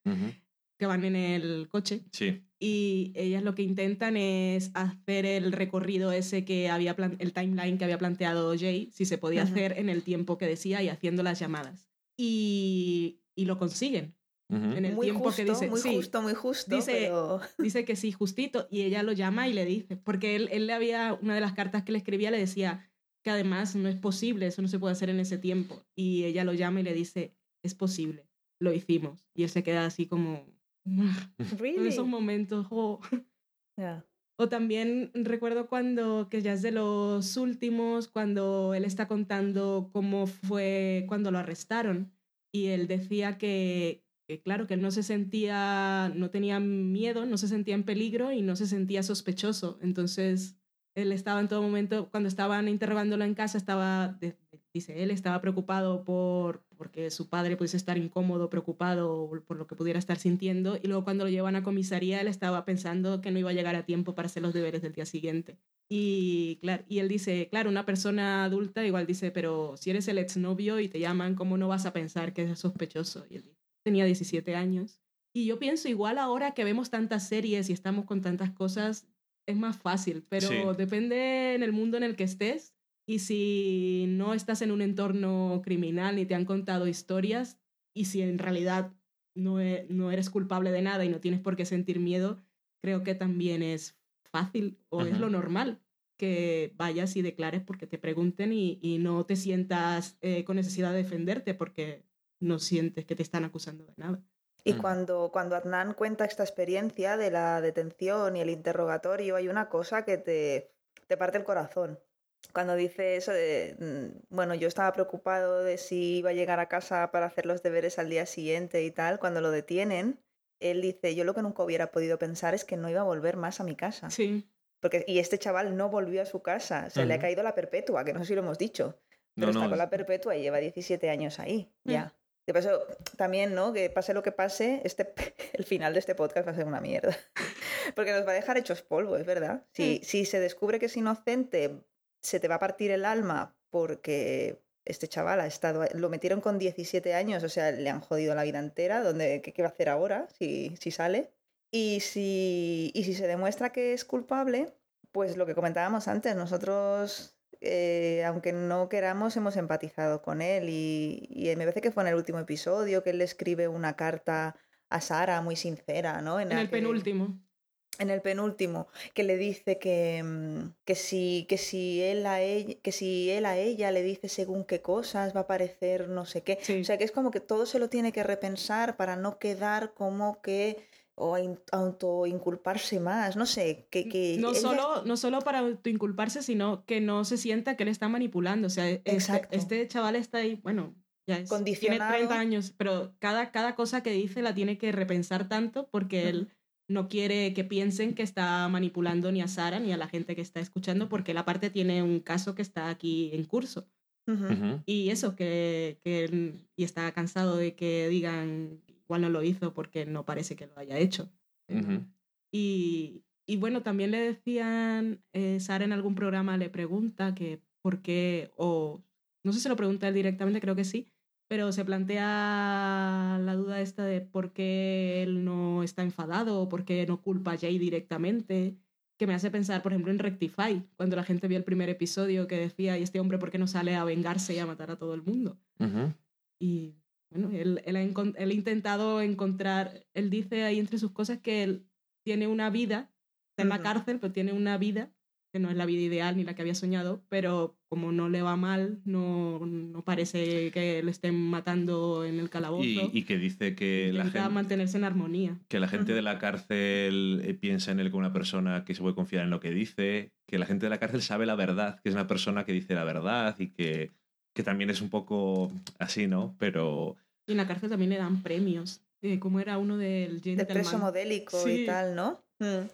que van en el coche. Sí. Y ellas lo que intentan es hacer el recorrido ese que había, el timeline que había planteado Jay, si se podía hacer en el tiempo que decía y haciendo las llamadas. Y, y lo consiguen. En el tiempo que dice. Muy justo, muy justo. Dice, dice que sí, justito. Y ella lo llama y le dice, porque él, él le había, una de las cartas que le escribía le decía que además no es posible, eso no se puede hacer en ese tiempo. Y ella lo llama y le dice, es posible lo hicimos. Y él se queda así como... En esos momentos. O también recuerdo cuando, que ya es de los últimos, cuando él está contando cómo fue cuando lo arrestaron. Y él decía que, que, claro, que él no se sentía, no tenía miedo, no se sentía en peligro y no se sentía sospechoso. Entonces, él estaba en todo momento, cuando estaban interrogándolo en casa, estaba, dice él, estaba preocupado por porque su padre pudiese estar incómodo, preocupado por lo que pudiera estar sintiendo, y luego cuando lo llevan a comisaría, él estaba pensando que no iba a llegar a tiempo para hacer los deberes del día siguiente. Y, claro, y él dice, claro, una persona adulta igual dice, pero si eres el exnovio y te llaman, ¿cómo no vas a pensar que es sospechoso? Y él tenía 17 años. Y yo pienso, igual ahora que vemos tantas series y estamos con tantas cosas, es más fácil, pero depende en el mundo en el que estés. Y si no estás en un entorno criminal ni te han contado historias, y si en realidad no, e, no eres culpable de nada y no tienes por qué sentir miedo, creo que también es fácil o es lo normal que vayas y declares porque te pregunten y, y no te sientas eh, con necesidad de defenderte porque no sientes que te están acusando de nada. Y mm. cuando, cuando Adnan cuenta esta experiencia de la detención y el interrogatorio, hay una cosa que te, te parte el corazón. Cuando dice eso de, mm, bueno, yo estaba preocupado de si iba a llegar a casa para hacer los deberes al día siguiente y tal, cuando lo detienen, él dice, yo lo que nunca hubiera podido pensar es que no iba a volver más a mi casa. Sí. Porque, y este chaval no volvió a su casa, se le ha caído la perpetua, que no sé si lo hemos dicho, pero está con la perpetua y lleva 17 años ahí, mm. ya. De paso, también, ¿no? Que pase lo que pase, este, [LAUGHS] el final de este podcast va a ser una mierda. [LAUGHS] Porque nos va a dejar hechos polvo, es verdad. Si, mm. si se descubre que es inocente, se te va a partir el alma porque este chaval ha estado, lo metieron con 17 años, o sea, le han jodido la vida entera, ¿dónde, qué, va a hacer ahora si, si sale? Y si, y si se demuestra que es culpable, pues lo que comentábamos antes, nosotros eh, aunque no queramos, hemos empatizado con él y, me parece que fue en el último episodio que él le escribe una carta a Sara muy sincera, ¿no? En, el penúltimo. En el penúltimo, que le dice que, mm, que, si, que, si él a ella, que si él a ella le dice según qué cosas va a parecer no sé qué. O sea, que es como que todo se lo tiene que repensar para no quedar como que o autoinculparse más, no sé, que... que no, solo, no solo para autoinculparse, sino que no se sienta que le está manipulando, o sea, este, este, chaval está ahí, bueno, ya es, tiene 30 años, pero cada, cada cosa que dice la tiene que repensar tanto porque él no quiere que piensen que está manipulando ni a Sara ni a la gente que está escuchando, porque la parte tiene un caso que está aquí en curso. Y eso, que, que, y está cansado de que digan igual no lo hizo porque no parece que lo haya hecho. y, y, bueno, también le decían, eh, Sara en algún programa le pregunta que por qué, o no sé si lo pregunta él directamente, creo que sí, pero se plantea la duda esta de por qué él no está enfadado o por qué no culpa a Jay directamente que me hace pensar, por ejemplo, en Rectify, cuando la gente vio el primer episodio que decía, ¿y este hombre por qué no sale a vengarse y a matar a todo el mundo? Y bueno, él, él, ha, él, ha, intentado encontrar, él dice ahí entre sus cosas que él tiene una vida, está en la cárcel, pero tiene una vida que no es la vida ideal ni la que había soñado, pero como no le va mal, no, no parece que le estén matando en el calabozo. Y, que dice que la gente... mantenerse en armonía. Que la gente de la cárcel eh, piensa en él como una persona que se puede confiar en lo que dice, que la gente de la cárcel sabe la verdad, que es una persona que dice la verdad y que, que también es un poco así, ¿no? Pero... Y en la cárcel también le dan premios, eh, como era uno del De preso modélico y tal, ¿no? Mm.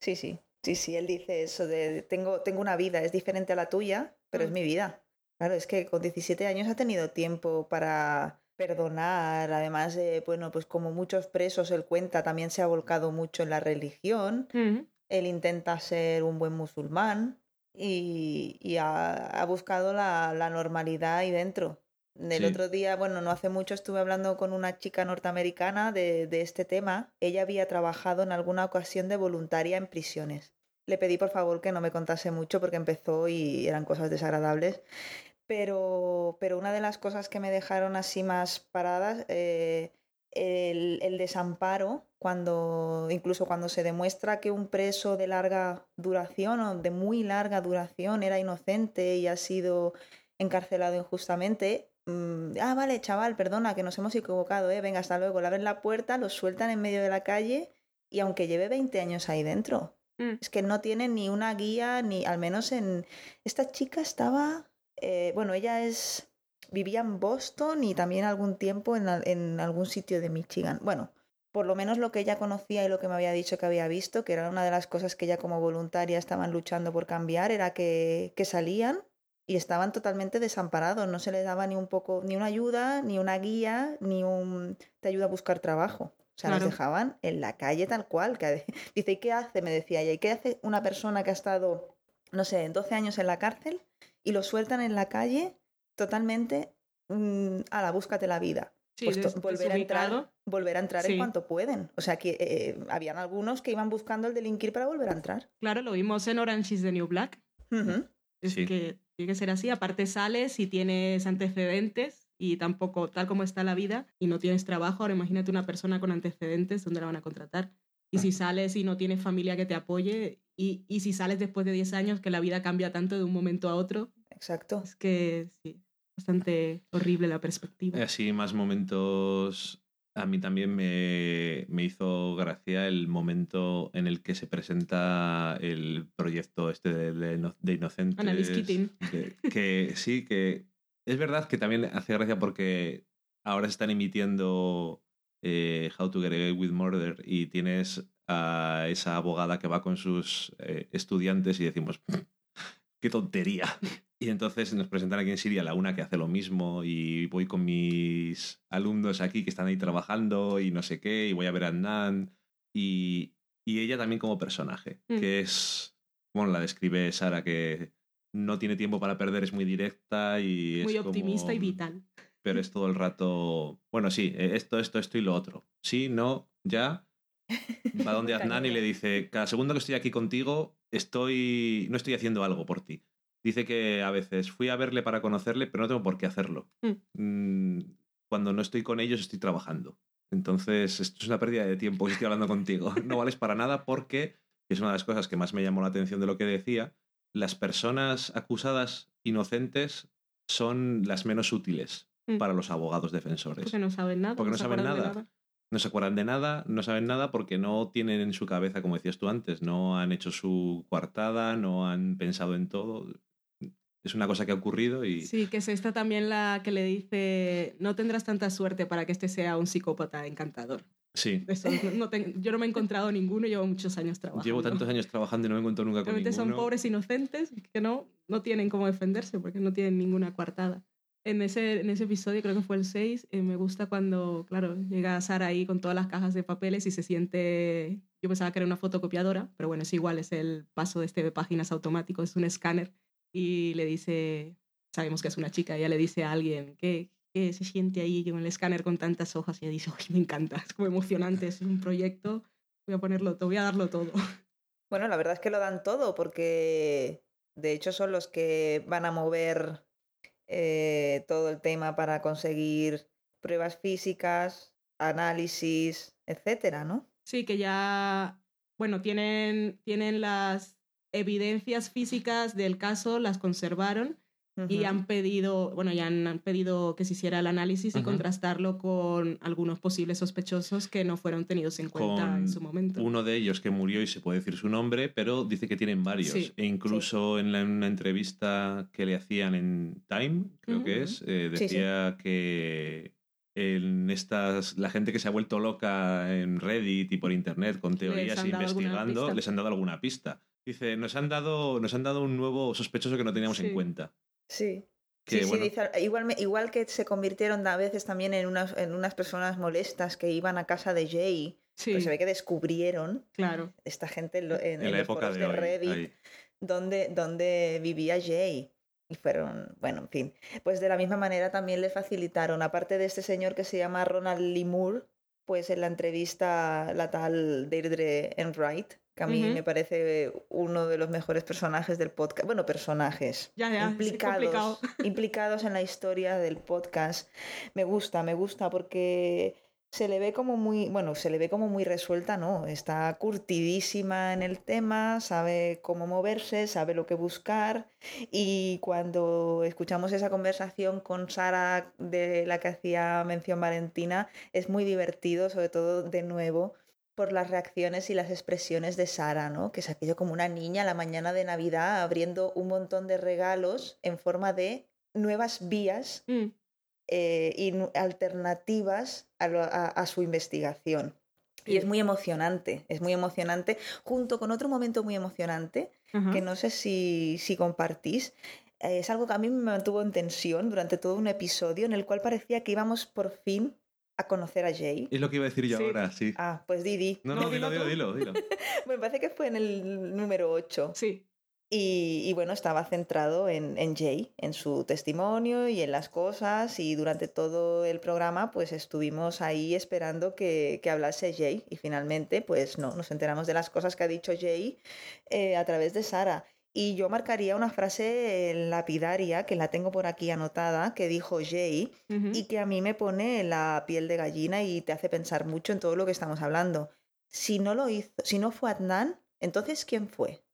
Sí, sí. Sí, sí, él dice eso de tengo, tengo una vida, es diferente a la tuya, pero es mm. mi vida. Claro, es que con 17 años ha tenido tiempo para perdonar, además de, bueno, pues como muchos presos, él cuenta, también se ha volcado mucho en la religión, él intenta ser un buen musulmán y, ha, buscado la, la, normalidad ahí dentro. El otro día, bueno, no hace mucho estuve hablando con una chica norteamericana de, de, este tema. Ella había trabajado en alguna ocasión de voluntaria en prisiones. Le pedí por favor que no me contase mucho porque empezó y eran cosas desagradables. Pero, pero una de las cosas que me dejaron así más paradas, eh, el, el, desamparo, cuando, incluso cuando se demuestra que un preso de larga duración o de muy larga duración era inocente y ha sido encarcelado injustamente, ah, vale, chaval, perdona, que nos hemos equivocado, ¿eh? venga, hasta luego. Le abren la puerta, lo sueltan en medio de la calle y aunque lleve 20 años ahí dentro, mm. es que no tiene ni una guía, ni al menos en... Esta chica estaba, eh, bueno, ella es... vivía en Boston y también algún tiempo en, en algún sitio de Michigan. Bueno, por lo menos lo que ella conocía y lo que me había dicho que había visto, que era una de las cosas que ella como voluntaria estaban luchando por cambiar, era que, que salían y estaban totalmente desamparados, no se les daba ni un poco, ni una ayuda, ni una guía, ni un te ayuda a buscar trabajo. O sea, los dejaban en la calle tal cual. Que, [LAUGHS] dice, ¿y qué hace? Me decía ella, ¿y qué hace una persona que ha estado, no sé, 12 años en la cárcel y lo sueltan en la calle totalmente mm, a la búscate la vida? pues volver a entrar, volver a entrar en cuanto pueden. O sea que eh, habían algunos que iban buscando el delinquir para volver a entrar. Claro, lo vimos en Orange is the New Black. Es que tiene que ser así. Aparte sales si tienes antecedentes y tampoco tal como está la vida y no tienes trabajo. Ahora imagínate una persona con antecedentes, ¿dónde la van a contratar? Y si sales y no tienes familia que te apoye y, y si sales después de 10 años que la vida cambia tanto de un momento a otro. Exacto. Es que sí, bastante horrible la perspectiva. Así más momentos a mí también me, hizo gracia el momento en el que se presenta el proyecto este de, de, Inocentes. Que, que, sí, que es verdad que también hace gracia porque ahora se están emitiendo eh, How to Get Away with Murder y tienes a esa abogada que va con sus eh, estudiantes y decimos, qué tontería. Y entonces nos presentan aquí en Siria la una que hace lo mismo y voy con mis alumnos aquí que están ahí trabajando y no sé qué y voy a ver a Nan y, y ella también como personaje, mm. que es, bueno, la describe Sara que no tiene tiempo para perder, es muy directa y... Muy optimista y vital. Pero es todo el rato, bueno, sí, e, esto, esto, esto y lo otro. Sí, no, ya. Va donde [LAUGHS] Adnan y le dice, cada segundo que estoy aquí contigo, estoy, no estoy haciendo algo por ti. Dice que a veces fui a verle para conocerle, pero no tengo por qué hacerlo. Mm. Mm, cuando no estoy con ellos, estoy trabajando. Entonces, esto es una pérdida de tiempo que estoy hablando contigo. [LAUGHS] No vales para nada porque, es una de las cosas que más me llamó la atención de lo que decía, las personas acusadas inocentes son las menos útiles mm. para los abogados defensores. Porque no saben nada. Porque no, saben nada. No se acuerdan de nada, no saben nada porque no tienen en su cabeza, como decías tú antes, no han hecho su coartada, no han pensado en todo es una cosa que ha ocurrido y... Sí, que es esta también la que le dice, no tendrás tanta suerte para que este sea un psicópata encantador. Sí. yo no me he encontrado ninguno, llevo muchos años trabajando. Llevo tantos años trabajando y no me encuentro nunca con ninguno. son pobres inocentes que no, no tienen cómo defenderse porque no tienen ninguna coartada. En ese, en ese episodio, creo que fue el 6, eh, me gusta cuando, claro, llega Sara ahí con todas las cajas de papeles y se siente... Yo pensaba que era una fotocopiadora, pero bueno, es igual, es el paso de este de páginas automático, es un escáner. Y le dice, sabemos que es una chica, ella le dice a alguien, ¿qué, qué se siente ahí con el escáner con tantas hojas? Y ella dice, me encanta, es como emocionante, es un proyecto, voy a ponerlo todo, voy a darlo todo. Bueno, la verdad es que lo dan todo porque de hecho son los que van a mover eh, todo el tema para conseguir pruebas físicas, análisis, etcétera, ¿no? Sí, que ya, bueno, tienen, tienen las evidencias físicas del caso, las conservaron y han pedido, bueno, ya han pedido que se hiciera el análisis y contrastarlo con algunos posibles sospechosos que no fueron tenidos en cuenta en su momento. Uno de ellos que murió y se puede decir su nombre, pero dice que tienen varios. e incluso en, una entrevista que le hacían en Time, creo que es, eh, decía que en estas, la gente que se ha vuelto loca en Reddit y por internet con teorías investigando, les han dado alguna pista. Dice, nos han dado, nos han dado un nuevo sospechoso que no teníamos en cuenta. Sí. sí, igual, igual que se convirtieron a veces también en unas, en unas personas molestas que iban a casa de Jay, pues se ve que descubrieron claro. esta gente en, la época de, Reddit donde, donde vivía Jay. Y fueron, bueno, en fin. Pues de la misma manera también le facilitaron, aparte de este señor que se llama Ronald Lee pues en la entrevista la tal Deirdre Enright, que a mí me parece uno de los mejores personajes del podcast. Bueno, personajes implicados, [LAUGHS] implicados en la historia del podcast. Me gusta, me gusta porque se le ve como muy, bueno, se le ve como muy resuelta, ¿no? Está curtidísima en el tema, sabe cómo moverse, sabe lo que buscar y cuando escuchamos esa conversación con Sara de la que hacía mención Valentina, es muy divertido, sobre todo de nuevo por las reacciones y las expresiones de Sara, ¿no? Que es aquello como una niña a la mañana de Navidad abriendo un montón de regalos en forma de nuevas vías mm. eh, y alternativas a, su investigación. Y es muy emocionante, es muy emocionante, junto con otro momento muy emocionante, que no sé si, si compartís, es algo que a mí me mantuvo en tensión durante todo un episodio en el cual parecía que íbamos por fin a conocer a Jay. Es lo que iba a decir yo ahora, sí. Ah, pues Didi. No, no, dilo, dilo, dilo, dilo. [LAUGHS] [LAUGHS] me parece que fue en el número 8. Sí. Y, bueno, estaba centrado en, en, Jay, en su testimonio y en las cosas. Y durante todo el programa, pues estuvimos ahí esperando que, que hablase Jay. Y finalmente, pues no, nos enteramos de las cosas que ha dicho Jay eh, a través de Sara. Y yo marcaría una frase lapidaria, que la tengo por aquí anotada, que dijo Jay, y que a mí me pone la piel de gallina y te hace pensar mucho en todo lo que estamos hablando. Si no lo hizo, si no fue Adnan, entonces ¿quién fue?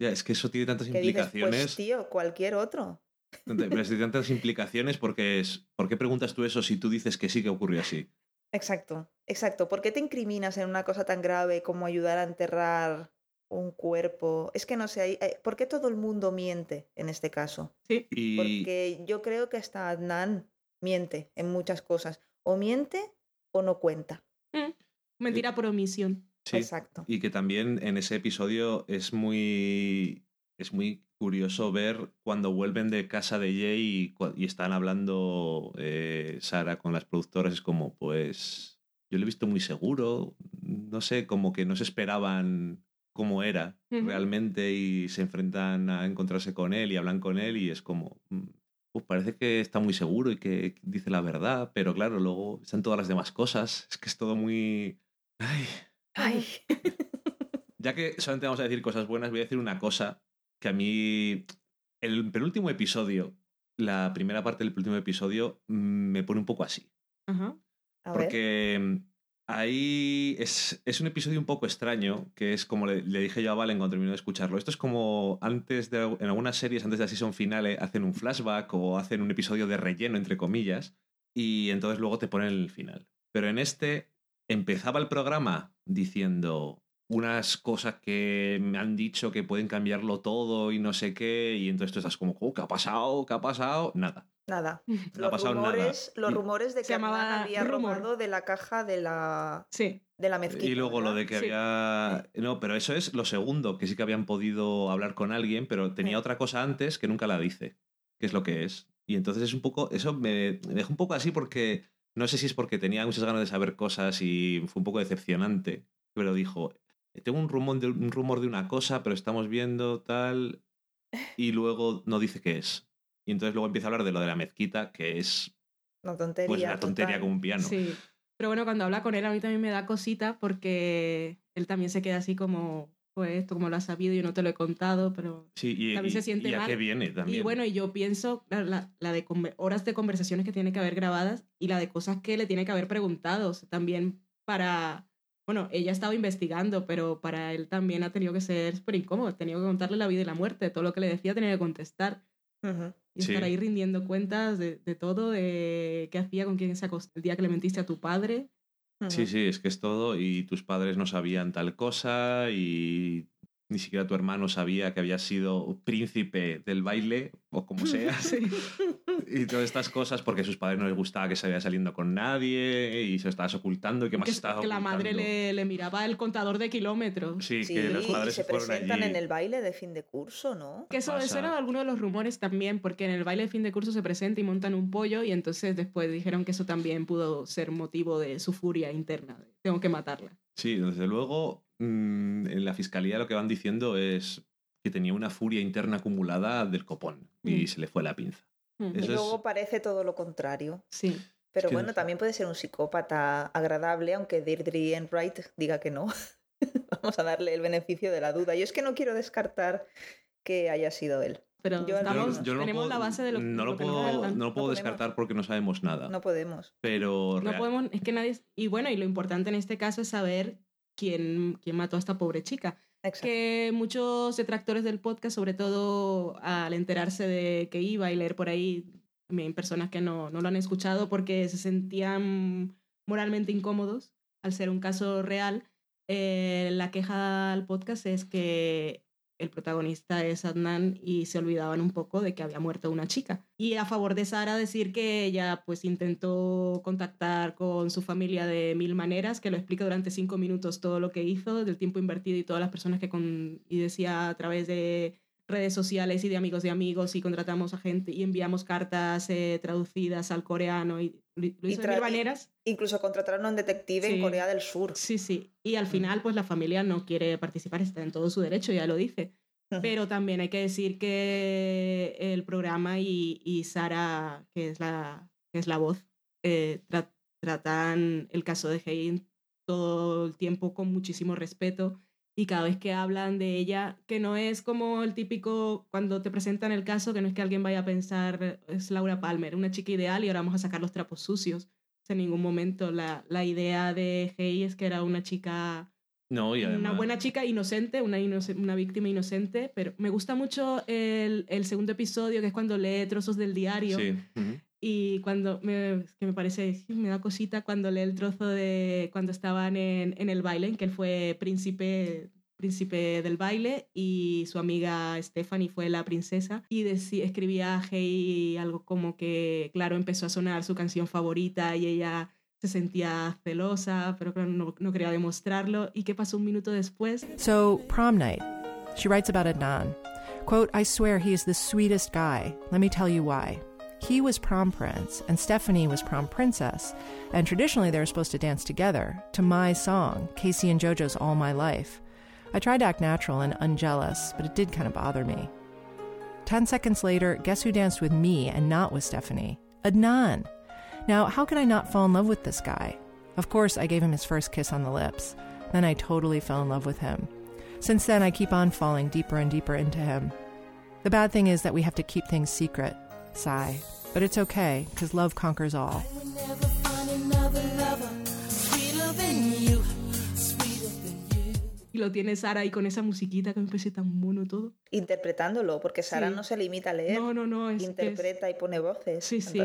Ya, es que eso tiene tantas pues, implicaciones. pues, tío, cualquier otro. Pero tiene tantas implicaciones porque es. ¿Por qué preguntas tú eso si tú dices que sí que ocurrió así? Exacto, exacto. ¿Por qué te incriminas en una cosa tan grave como ayudar a enterrar un cuerpo. Es que no sé, eh, ¿por qué todo el mundo miente en este caso? Sí. Porque yo creo que hasta Adnan miente en muchas cosas. O miente o no cuenta. Mm, mentira por omisión. Sí. Exacto. Y que también en ese episodio es muy. Es muy curioso ver cuando vuelven de casa de Jay y, están hablando eh, Sara con las productoras. Es como, pues. Yo lo he visto muy seguro. No sé, como que no se esperaban cómo era realmente y se enfrentan a encontrarse con él y hablan con él y es como, pues parece que está muy seguro y que dice la verdad, pero claro, luego están todas las demás cosas. Es que es todo muy... Ay. Ay. ya que solamente vamos a decir cosas buenas, voy a decir una cosa que a mí... El penúltimo episodio, la primera parte del último episodio, mm, me pone un poco así. Porque... Ahí es, es, un episodio un poco extraño, que es como le, dije yo a Valen cuando terminó de escucharlo. Esto es como antes de, en algunas series, antes de la season finale, hacen un flashback o hacen un episodio de relleno, entre comillas, y entonces luego te ponen el final. Pero en este empezaba el programa diciendo unas cosas que me han dicho que pueden cambiarlo todo y no sé qué, y entonces tú estás como, oh, ¿qué ha pasado? ¿Qué ha pasado? Nada. Nada. [LAUGHS] los, rumores, los rumores de que había robado de la caja de la, sí. de la mezquita. Y luego lo de que había... No, pero eso es lo segundo, que sí que habían podido hablar con alguien, pero tenía otra cosa antes que nunca la dice, que es lo que es. Y entonces es un poco... Eso me, me deja un poco así porque... No sé si es porque tenía muchas ganas de saber cosas y fue un poco decepcionante, pero dijo, tengo un rumor de, un rumor de una cosa, pero estamos viendo tal... Y luego no dice qué es. Y entonces luego empieza a hablar de lo de la mezquita, que es una tontería. Pues una tontería como un piano. Sí. Pero bueno, cuando habla con él a mí también me da cosita porque él también se queda así como, pues esto como lo has sabido, yo no te lo he contado, pero sí, y, también se siente y a mal. qué viene también. Y bueno, y yo pienso la, la de horas de conversaciones que tiene que haber grabadas y la de cosas que le tiene que haber preguntado también para, bueno, ella ha estado investigando, pero para él también ha tenido que ser súper incómodo, ha tenido que contarle la vida y la muerte, todo lo que le decía tenía que contestar. Y estar ahí rindiendo cuentas de, de, todo, de qué hacía, con quién se acostó el día que le mentiste a tu padre. Sí, sí, es que es todo y tus padres no sabían tal cosa y ni siquiera tu hermano sabía que había sido príncipe del baile o como sea. [LAUGHS] Y todas estas cosas porque a sus padres no les gustaba que se vaya saliendo con nadie y se estabas ocultando y que más estaba Que la madre le, le, miraba el contador de kilómetros. Sí, que los padres se, se presentan en el baile de fin de curso, ¿no? Que eso, eso era alguno de los rumores también, porque en el baile de fin de curso se presenta y montan un pollo y entonces después dijeron que eso también pudo ser motivo de su furia interna. Tengo que matarla. Sí, desde luego Mm, en la fiscalía lo que van diciendo es que tenía una furia interna acumulada del copón y Mm. se le fue la pinza. Y Eso luego es- parece todo lo contrario. Sí. Pero que bueno, no también puede ser un psicópata agradable, aunque Deirdre Enright diga que no. [LAUGHS] Vamos a darle el beneficio de la duda. Yo es que no quiero descartar que haya sido él. Pero Yo- estamos, Yo- no tenemos puedo- la base de lo, no lo lo puedo, cuentan. no lo puedo podemos. descartar porque no sabemos nada. No podemos. Pero No real- podemos, es que nadie... Y bueno, y lo importante en este caso es saber quién, quién mató a esta pobre chica. Exacto. Que muchos detractores del podcast, sobre todo al enterarse de que iba y leer por ahí, también personas que no, no lo han escuchado porque se sentían moralmente incómodos al ser un caso real, eh, la queja al podcast es que el protagonista es Adnan y se olvidaban un poco de que había muerto una chica. Y a favor de Sara decir que ella pues intentó contactar con su familia de mil maneras, que lo explica durante cinco minutos todo lo que hizo, del tiempo invertido y todas las personas que con... y decía a través de redes sociales y de amigos de amigos y contratamos a gente y enviamos cartas eh, traducidas al coreano y lo hizo maneras. Incluso contrataron a un detective en Sí. Corea del Sur. Sí, sí. Y al final, pues la familia no quiere participar, está en todo su derecho, ya lo dice. Pero también hay que decir que el programa y, y Sara, que es la, que es la voz, eh, tra- tratan el caso de Hein todo el tiempo con muchísimo respeto y cada vez que hablan de ella, que no es como el típico cuando te presentan el caso, que no es que alguien vaya a pensar, es Laura Palmer, una chica ideal y ahora vamos a sacar los trapos sucios. En ningún momento la, la idea de Hey es que era una chica No, y además... una buena chica inocente, una, una víctima inocente, pero me gusta mucho el, el segundo episodio, que es cuando lee trozos del diario. Sí. Y cuando me, que me parece, me da cosita cuando lee el trozo de cuando estaban en, en el baile, en que él fue príncipe, príncipe del baile y su amiga Stephanie fue la princesa. Y deci- escribía a Hey algo como que, claro, empezó a sonar su canción favorita y ella se sentía celosa, pero no, no quería demostrarlo. ¿Y qué pasó un minuto después? So, prom night. She writes about Adnan. Quote, I swear he is the sweetest guy. Let me tell you why. He was prom prince, and Stephanie was prom princess, and traditionally they were supposed to dance together to my song, Casey and JoJo's All My Life. I tried to act natural and unjealous, but it did kind of bother me. Ten seconds later, guess who danced with me and not with Stephanie? Adnan. Now, how could I not fall in love with this guy? Of course, I gave him his first kiss on the lips. Then I totally fell in love with him. Since then, I keep on falling deeper and deeper into him. The bad thing is that we have to keep things secret. Sigh. But it's okay, because love conquers all. Y lo tiene Sara ahí con esa musiquita que me parece tan mono todo. Interpretándolo, porque Sara Sí. no se limita a leer. No, no, no, es, es- interpreta y pone voces. Sí, sí.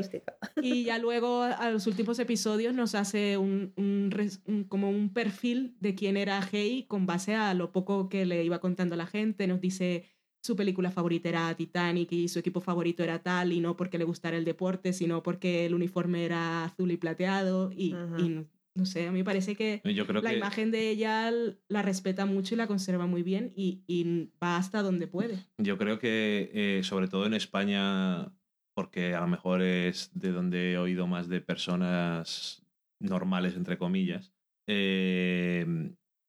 Y ya [LAUGHS] luego a los últimos episodios nos hace un, un res- un- como un perfil de quién era Hey con base a lo poco que le iba contando a la gente. Nos dice su película favorita era Titanic y su equipo favorito era tal, y no porque le gustara el deporte, sino porque el uniforme era azul y plateado. Y, no, sé, a mí me parece que la imagen de ella la respeta mucho y la conserva muy bien y, va hasta donde puede. Yo creo que, eh, sobre todo en España, porque a lo mejor es de donde he oído más de personas normales, entre comillas, eh,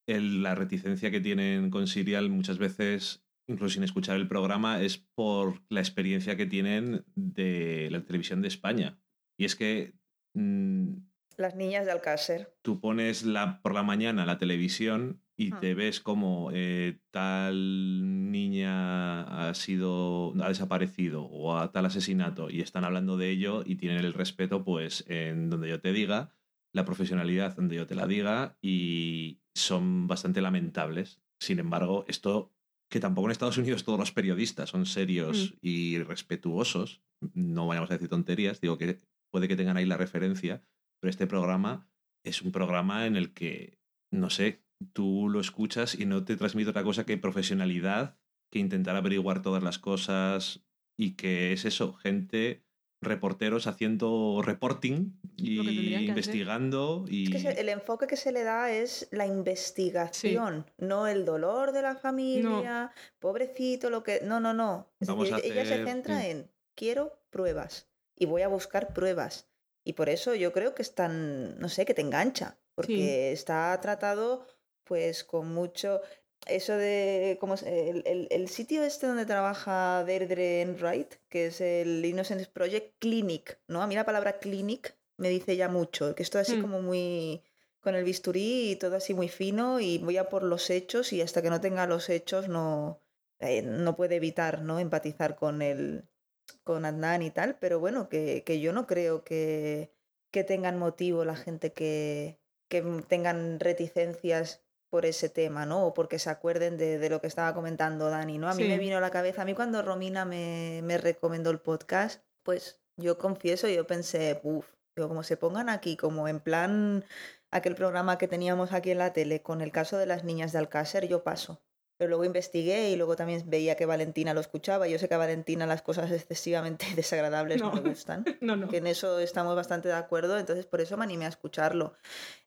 la reticencia que tienen con Serial muchas veces, incluso sin escuchar el programa, es por la experiencia que tienen de la televisión de España. Y es que... Mm, Las niñas de Alcácer. Tú pones la, por la mañana la televisión y ah. te ves como eh, tal niña ha sido ha desaparecido o a tal asesinato y están hablando de ello y tienen el respeto pues en donde yo te diga la profesionalidad donde yo te la diga y son bastante lamentables. Sin embargo, esto que tampoco en Estados Unidos todos los periodistas son serios mm. y respetuosos, no vayamos a decir tonterías, digo que puede que tengan ahí la referencia, pero este programa es un programa en el que, no sé, tú lo escuchas y no te transmite otra cosa que profesionalidad, que intentar averiguar todas las cosas y que es eso, gente reporteros haciendo reporting y investigando. Y... Es que el enfoque que se le da es la investigación, no el dolor de la familia, pobrecito, lo que... No, no, no. ella se centra en quiero pruebas y voy a buscar pruebas. Y por eso yo creo que es tan, no sé, que te engancha, porque está tratado pues con mucho eso de cómo el, el, sitio este donde trabaja Deirdre Enright, que es el Innocence Project Clinic, ¿no? A mí la palabra clinic me dice ya mucho, que esto así mm. como muy con el bisturí y todo así muy fino y voy a por los hechos y hasta que no tenga los hechos no, eh, no puede evitar no empatizar con el con Adnan y tal, pero bueno, que, que yo no creo que, que tengan motivo la gente que, que tengan reticencias por ese tema, ¿no? O porque se acuerden de, lo que estaba comentando Dani, ¿no? A mí me vino a la cabeza, a mí cuando Romina me, me recomendó el podcast, pues yo confieso, yo pensé, uff, digo, como se pongan aquí, como en plan aquel programa que teníamos aquí en la tele con el caso de las niñas de Alcácer, yo paso pero luego investigué y luego también veía que Valentina lo escuchaba. Yo sé que a Valentina las cosas excesivamente [LAUGHS] desagradables no, le gustan, [LAUGHS] que en eso estamos bastante de acuerdo, entonces por eso me animé a escucharlo.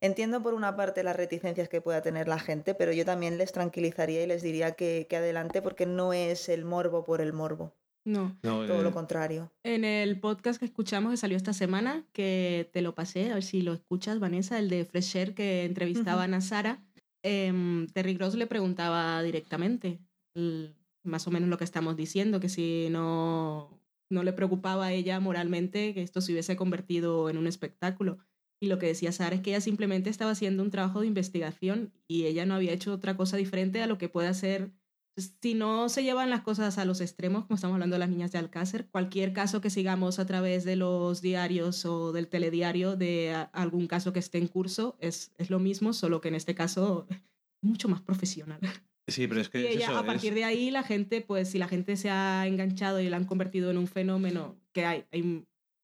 Entiendo por una parte las reticencias que pueda tener la gente, pero yo también les tranquilizaría y les diría que, que adelante porque no es el morbo por el morbo. No. Todo lo eh, contrario. En el podcast que escuchamos que salió esta semana, que te lo pasé, a ver si lo escuchas, Vanessa, el de Fresher que entrevistaban a Sara, eh, Terry Gross le preguntaba directamente, más o menos lo que estamos diciendo, que si no, no le preocupaba a ella moralmente que esto se hubiese convertido en un espectáculo. Y lo que decía Sara es que ella simplemente estaba haciendo un trabajo de investigación y ella no había hecho otra cosa diferente a lo que puede hacer si no se llevan las cosas a los extremos, como estamos hablando de las niñas de Alcácer, cualquier caso que sigamos a través de los diarios o del telediario de algún caso que esté en curso es, es lo mismo, solo que en este caso es [LAUGHS] mucho más profesional. Sí, pero es que... Y ella, a partir de ahí la gente, pues si la gente se ha enganchado y la han convertido en un fenómeno que hay,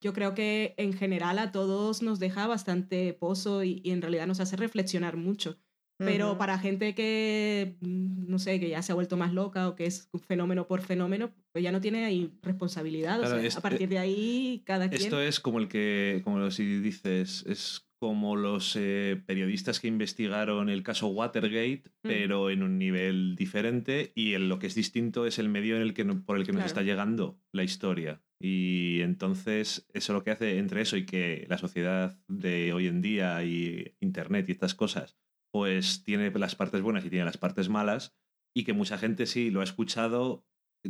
yo creo que en general a todos nos deja bastante pozo y en realidad nos hace reflexionar mucho pero para gente que, mm, no sé, que ya se ha vuelto más loca o que es fenómeno por fenómeno, pues ya no tiene ahí responsabilidad. a partir de ahí, cada quien. Esto es como el que, como si dices, es como los eh, periodistas que investigaron el caso Watergate, mm. pero en un nivel diferente, y en lo que es distinto es el medio en el que, por el que nos está llegando la historia. Y entonces, eso lo que hace entre eso y que la sociedad de hoy en día y Internet y estas cosas pues tiene las partes buenas y tiene las partes malas, y que mucha gente sí lo ha escuchado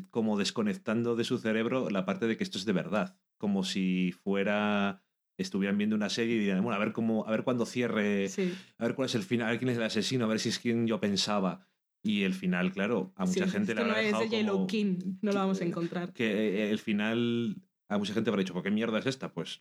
como desconectando de su cerebro la parte de que esto es de verdad, como si fuera estuvieran viendo una serie y dirían, bueno, a ver cómo, a ver cuándo cierre, a ver cuál es el final, a ver quién es el asesino, a ver si es quien yo pensaba. Y el final, claro, a mucha gente le ha no es de Yellow King, no lo vamos a encontrar. Que eh, el final a mucha gente habrá dicho, ¿por qué mierda es esta? Pues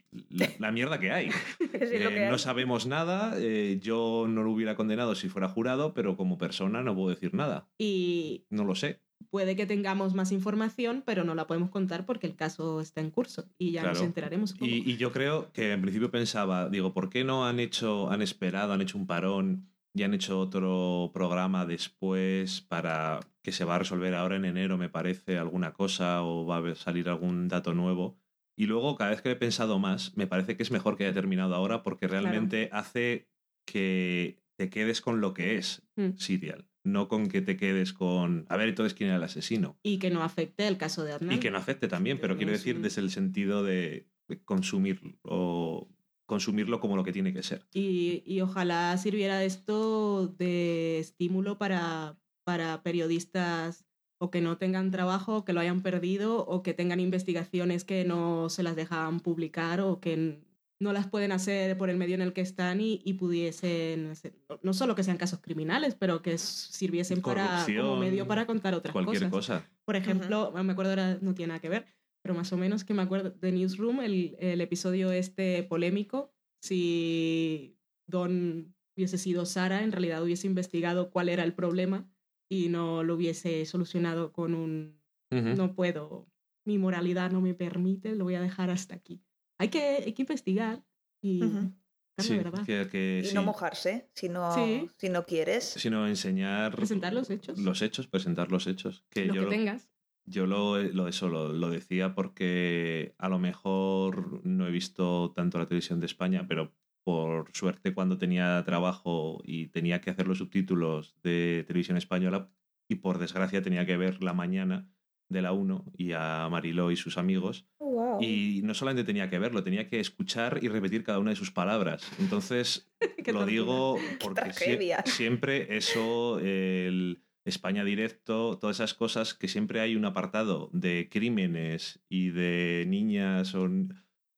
la, [LAUGHS] mierda que hay. [LAUGHS] Eh, no sabemos nada, eh, yo no lo hubiera condenado si fuera jurado, pero como persona no puedo decir nada. Y... No lo sé. Puede que tengamos más información, pero no la podemos contar porque el caso está en curso y ya nos enteraremos. Y, y, yo creo que en principio pensaba, digo, ¿por qué no han hecho, han esperado, han hecho un parón ya han hecho otro programa después para que se va a resolver ahora en enero, me parece, alguna cosa o va a salir algún dato nuevo. Y luego, cada vez que he pensado más, me parece que es mejor que haya terminado ahora porque realmente hace que te quedes con lo que es mm. Serial, no con que te quedes con, a ver, entonces quién era el asesino. Y que no afecte el caso de Adnan. Y que no afecte también, pero quiero decir desde el sentido de, consumir o consumirlo como lo que tiene que ser. Y, y ojalá sirviera esto de estímulo para, para periodistas o que no tengan trabajo, que lo hayan perdido, o que tengan investigaciones que no se las dejan publicar o que no las pueden hacer por el medio en el que están y, pudiesen, no solo que sean casos criminales, pero que sirviesen para, como medio para contar otras cualquier cosa. Por ejemplo, me acuerdo ahora, no tiene nada que ver, pero más o menos que me acuerdo de Newsroom, el, el episodio este polémico, si Don hubiese sido Sara, en realidad hubiese investigado cuál era el problema y no lo hubiese solucionado con un no puedo, mi moralidad no me permite, lo voy a dejar hasta aquí. Hay que, hay que investigar y... verdad. y no mojarse si no, si no quieres. Sino enseñar. Presentar los hechos. Los hechos, presentar los hechos. Que lo yo que tengas. Yo lo, lo, eso, lo, lo, decía porque a lo mejor no he visto tanto la televisión de España, pero por suerte cuando tenía trabajo y tenía que hacer los subtítulos de televisión española y por desgracia tenía que ver la mañana de la 1 y a Mariló y sus amigos. Oh, y no solamente tenía que verlo, tenía que escuchar y repetir cada una de sus palabras. Entonces, [LAUGHS] lo digo porque [LAUGHS] siempre eso, el España Directo, todas esas cosas que siempre hay un apartado de crímenes y de niñas o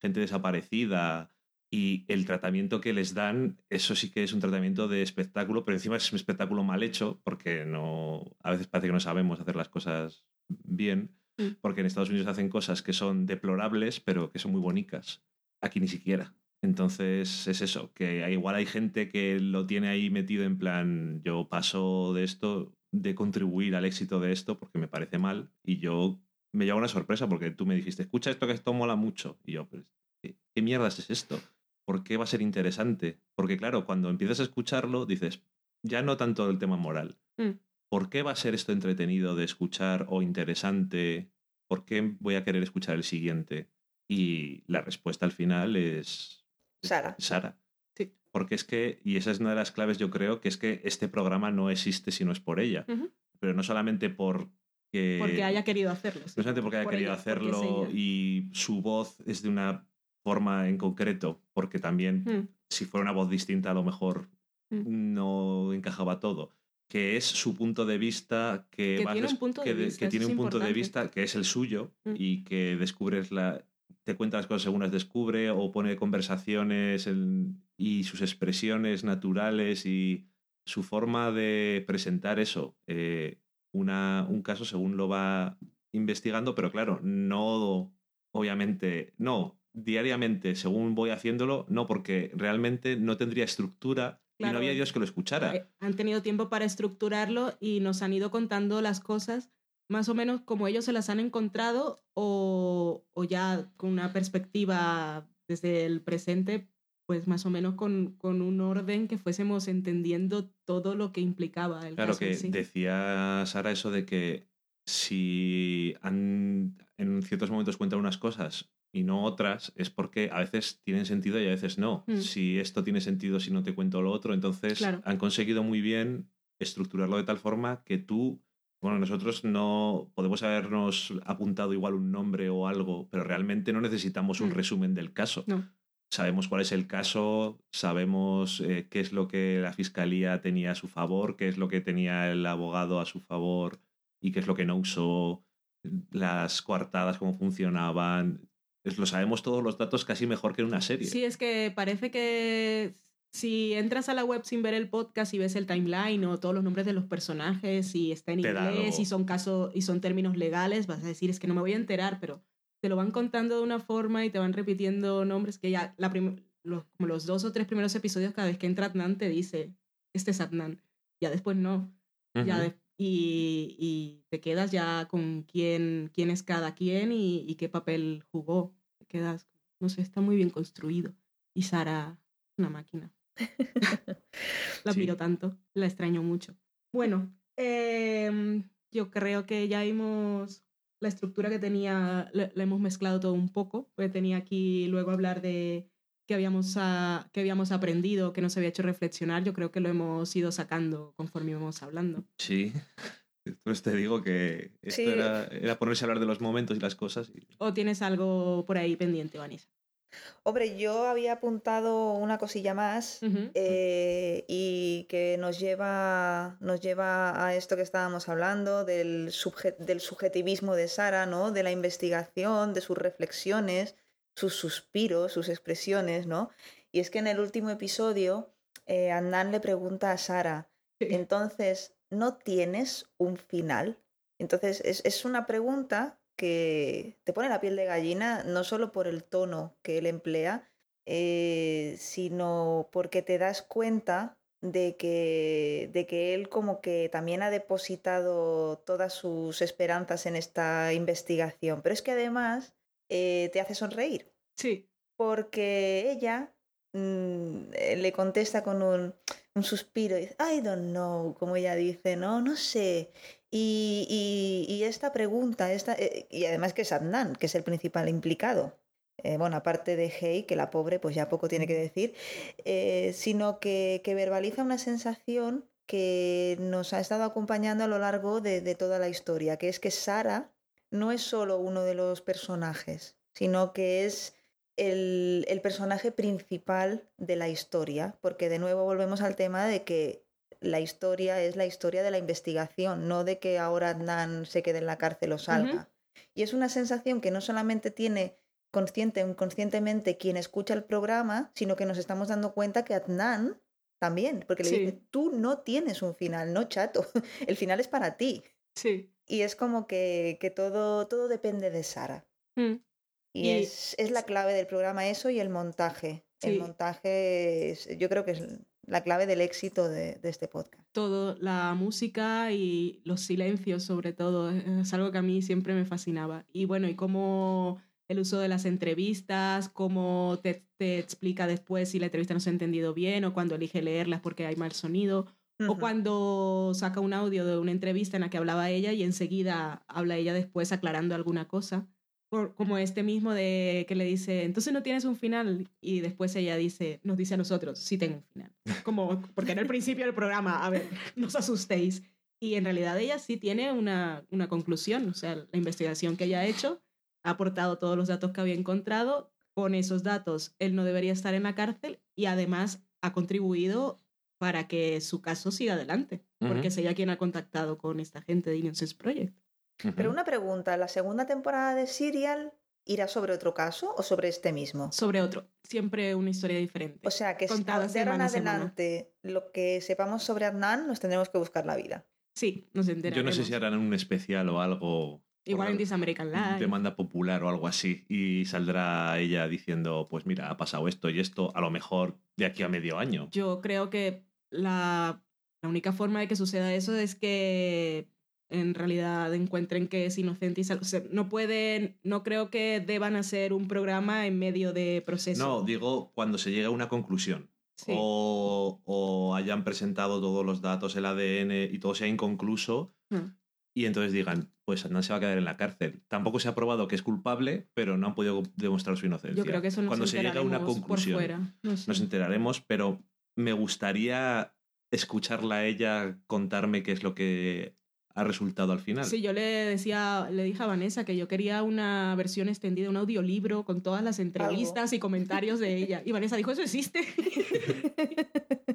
gente desaparecida y el tratamiento que les dan, eso sí que es un tratamiento de espectáculo, pero encima es un espectáculo mal hecho, porque no, a veces parece que no sabemos hacer las cosas bien, mm. porque en Estados Unidos hacen cosas que son deplorables, pero que son muy bonitas. Aquí ni siquiera. Entonces es eso, que igual hay gente que lo tiene ahí metido en plan, yo paso de esto, de contribuir al éxito de esto, porque me parece mal, y yo me llevo una sorpresa porque tú me dijiste, escucha esto que esto mola mucho. Y yo, pues, ¿qué, qué mierdas es esto? ¿Por qué va a ser interesante? Porque claro, cuando empiezas a escucharlo, dices, ya no tanto el tema moral. Mm. ¿Por qué va a ser esto entretenido de escuchar o interesante? ¿Por qué voy a querer escuchar el siguiente? Y la respuesta al final es... Sara. Sara. Sí. Porque es que, y esa es una de las claves yo creo, que es que este programa no existe si no es por ella. Pero no solamente por que, porque haya querido hacerlo. no solamente porque haya querido hacerlo y su voz es de una forma en concreto, porque también hmm. si fuera una voz distinta a lo mejor hmm. no encajaba todo. Que es su punto de vista, que, tiene un punto de vista, que tiene un punto de vista que es el suyo hmm. y que descubres la, te cuenta las cosas según las descubre o pone conversaciones y sus expresiones naturales y su forma de presentar eso, eh, una, un caso según lo va investigando, pero claro, no, obviamente, no, diariamente según voy haciéndolo, no, porque realmente no tendría estructura y no había Dios que lo escuchara. Eh, han tenido tiempo para estructurarlo y nos han ido contando las cosas más o menos como ellos se las han encontrado o, o ya con una perspectiva desde el presente, pues más o menos con, con, un orden que fuésemos entendiendo todo lo que implicaba el Claro que decía Sara eso de que si han, en ciertos momentos cuentan unas cosas y no otras, es porque a veces tienen sentido y a veces no. Mm. Si esto tiene sentido si no te cuento lo otro, entonces han conseguido muy bien estructurarlo de tal forma que tú, bueno, nosotros no podemos habernos apuntado igual un nombre o algo, pero realmente no necesitamos un mm. resumen del caso. No. Sabemos cuál es el caso, sabemos eh, qué es lo que la fiscalía tenía a su favor, qué es lo que tenía el abogado a su favor y qué es lo que no usó, las coartadas, cómo funcionaban lo sabemos todos los datos casi mejor que en una serie. Sí, es que parece que si entras a la web sin ver el podcast y ves el timeline o todos los nombres de los personajes y está en inglés y son casos y son términos legales, vas a decir es que no me voy a enterar, pero te lo van contando de una forma y te van repitiendo nombres que ya la los, como los dos o tres primeros episodios cada vez que entra Adnan te dice este es Adnan, ya después no, ya y, y, te quedas ya con quién, quién es cada quien y, y, qué papel jugó. Te quedas, no sé, está muy bien construido. Y Sara, una máquina. [LAUGHS] [LAUGHS] la admiro tanto, la extraño mucho. Bueno, em, yo creo que ya vimos la estructura que tenía, la, hemos mezclado todo un poco, porque tenía aquí luego hablar de que habíamos, que habíamos aprendido, que nos había hecho reflexionar, yo creo que lo hemos ido sacando conforme íbamos hablando. Sí. Entonces [LAUGHS] te digo que esto era, era, ponerse a hablar de los momentos y las cosas. ¿O tienes algo por ahí pendiente, Vanessa? Hombre, yo había apuntado una cosilla más eh, y que nos lleva, nos lleva a esto que estábamos hablando, del, del subjetivismo de Sara, ¿no? De la investigación, de sus reflexiones, sus suspiros, sus expresiones, ¿no? Y es que en el último episodio, eh, le pregunta a Sara, entonces, ¿no tienes un final? Entonces, es, es una pregunta que te pone la piel de gallina, no solo por el tono que él emplea, eh, sino porque te das cuenta de que, de que él como que también ha depositado todas sus esperanzas en esta investigación. Pero es que además eh, te hace sonreír. Sí. Porque ella mm, eh, le contesta con un, [TSK] un suspiro y dice, I don't know, como ella dice, no, no sé. Y, esta pregunta, esta, eh, y además que es Adnan, que es el principal implicado, eh, bueno, aparte de Hey, que la pobre pues ya poco tiene que decir, sino que, verbaliza una sensación que nos ha estado acompañando a lo largo de, toda la historia, que es que Sara no es solo uno de los personajes, sino que es el, el personaje principal de la historia, porque de nuevo volvemos al tema de que la historia es la historia de la investigación, no de que ahora Adnan se quede en la cárcel o salga. Y es una sensación que no solamente tiene consciente o inconscientemente quien escucha el programa, sino que nos estamos dando cuenta que Adnan también, porque le dice, tú no tienes un final, no chato, [LAUGHS] el final es para ti. Sí. Y es como que, que todo, todo depende de Sara. Mm. Y, Es, es, la clave del programa eso y el montaje. El montaje yo creo que es la clave del éxito de, este podcast. Todo, la música y los silencios sobre todo, es algo que a mí siempre me fascinaba. Y bueno, y cómo el uso de las entrevistas, cómo te, explica después si la entrevista no se ha entendido bien o cuando elige leerlas porque hay mal sonido. O cuando saca un audio de una entrevista en la que hablaba ella y enseguida habla ella después aclarando alguna cosa como este mismo de que le dice, entonces no tienes un final y después ella dice, nos dice a nosotros, sí tengo un final. Como, porque en el principio del programa, a ver, no os asustéis. Y en realidad ella sí tiene una, una conclusión, o sea, la investigación que ella ha hecho ha aportado todos los datos que había encontrado. Con esos datos, él no debería estar en la cárcel y además ha contribuido para que su caso siga adelante, porque es ella quien ha contactado con esta gente de Innocence Project. Pero una pregunta, ¿la segunda temporada de Serial irá sobre otro caso o sobre este mismo? Sobre otro, siempre una historia diferente. O sea que si de ahora en adelante lo que sepamos sobre Hernán nos tendremos que buscar la vida. Sí, nos enteraremos. Yo no sé si harán un especial o algo Igual en This American Life. Demanda popular o algo así. Y saldrá ella diciendo, pues mira, ha pasado esto y esto, a lo mejor de aquí a medio año. Yo creo que la, la única forma de que suceda eso es que en realidad encuentren que es inocente y no pueden, no creo que deban hacer un programa en medio de proceso. No, digo cuando se llega a una conclusión. O, hayan presentado todos los datos, el ADN y todo sea inconcluso. Y entonces digan, pues no se va a quedar en la cárcel. Tampoco se ha probado que es culpable, pero no han podido demostrar su inocencia. Yo creo que eso nos Cuando se llega a una conclusión, nos enteraremos, pero me gustaría escucharla a ella contarme qué es lo que ha resultado al final. Sí, yo le decía, le dije a Vanessa que yo quería una versión extendida, un audiolibro con todas las entrevistas y comentarios de ella. Y Vanessa dijo, ¿eso existe? [LAUGHS]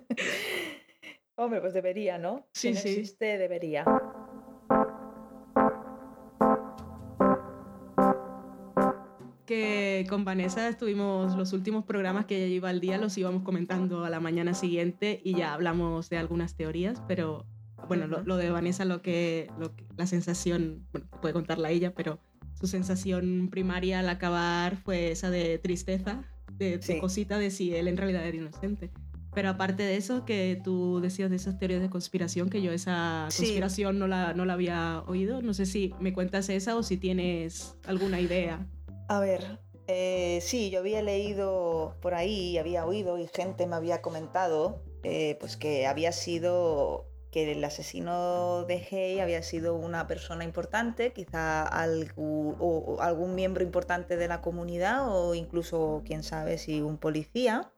Hombre, pues debería, ¿no? Sí, si existe, debería. Que con Vanessa estuvimos los últimos programas que ella iba al día, los íbamos comentando a la mañana siguiente y ya hablamos de algunas teorías, pero bueno, lo, de Vanessa, lo que, la sensación, bueno, puede contarla ella, pero su sensación primaria al acabar fue esa de tristeza, de, cosita de si él en realidad era inocente. Pero aparte de eso, que tú decías de esas teorías de conspiración, que yo esa conspiración no, la, no la había oído. No sé si me cuentas esa o si tienes alguna idea. A ver, Eh, sí, yo había leído por ahí, había oído y gente me había comentado eh, pues que había sido que el asesino de Hay había sido una persona importante, quizá algún miembro importante de la comunidad o incluso, quién sabe, si un policía,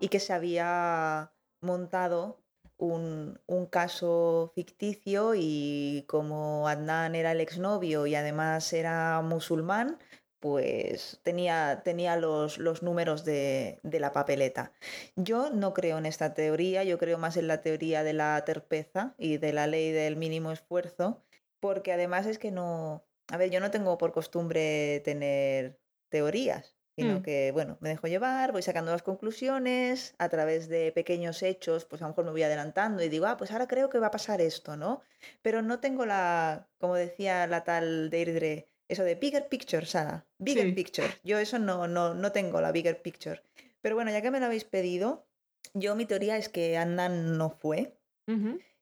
y que se había montado un, un, caso ficticio y como Adnan era el exnovio y además era musulmán, pues tenía, tenía los, los números de, de, la papeleta. Yo no creo en esta teoría, yo creo más en la teoría de la terpeza y de la ley del mínimo esfuerzo, porque además es que no, a ver, yo no tengo por costumbre tener teorías, sino mm. que, bueno, me dejo llevar, voy sacando las conclusiones a través de pequeños hechos, pues a lo mejor me voy adelantando y digo, ah, pues ahora creo que va a pasar esto, ¿no? Pero no tengo la, como decía la tal Deirdre, eso de bigger picture, Sara. Bigger picture. Yo eso no, no, no tengo la bigger picture. Pero bueno, ya que me lo habéis pedido, yo mi teoría es que Andan no fue,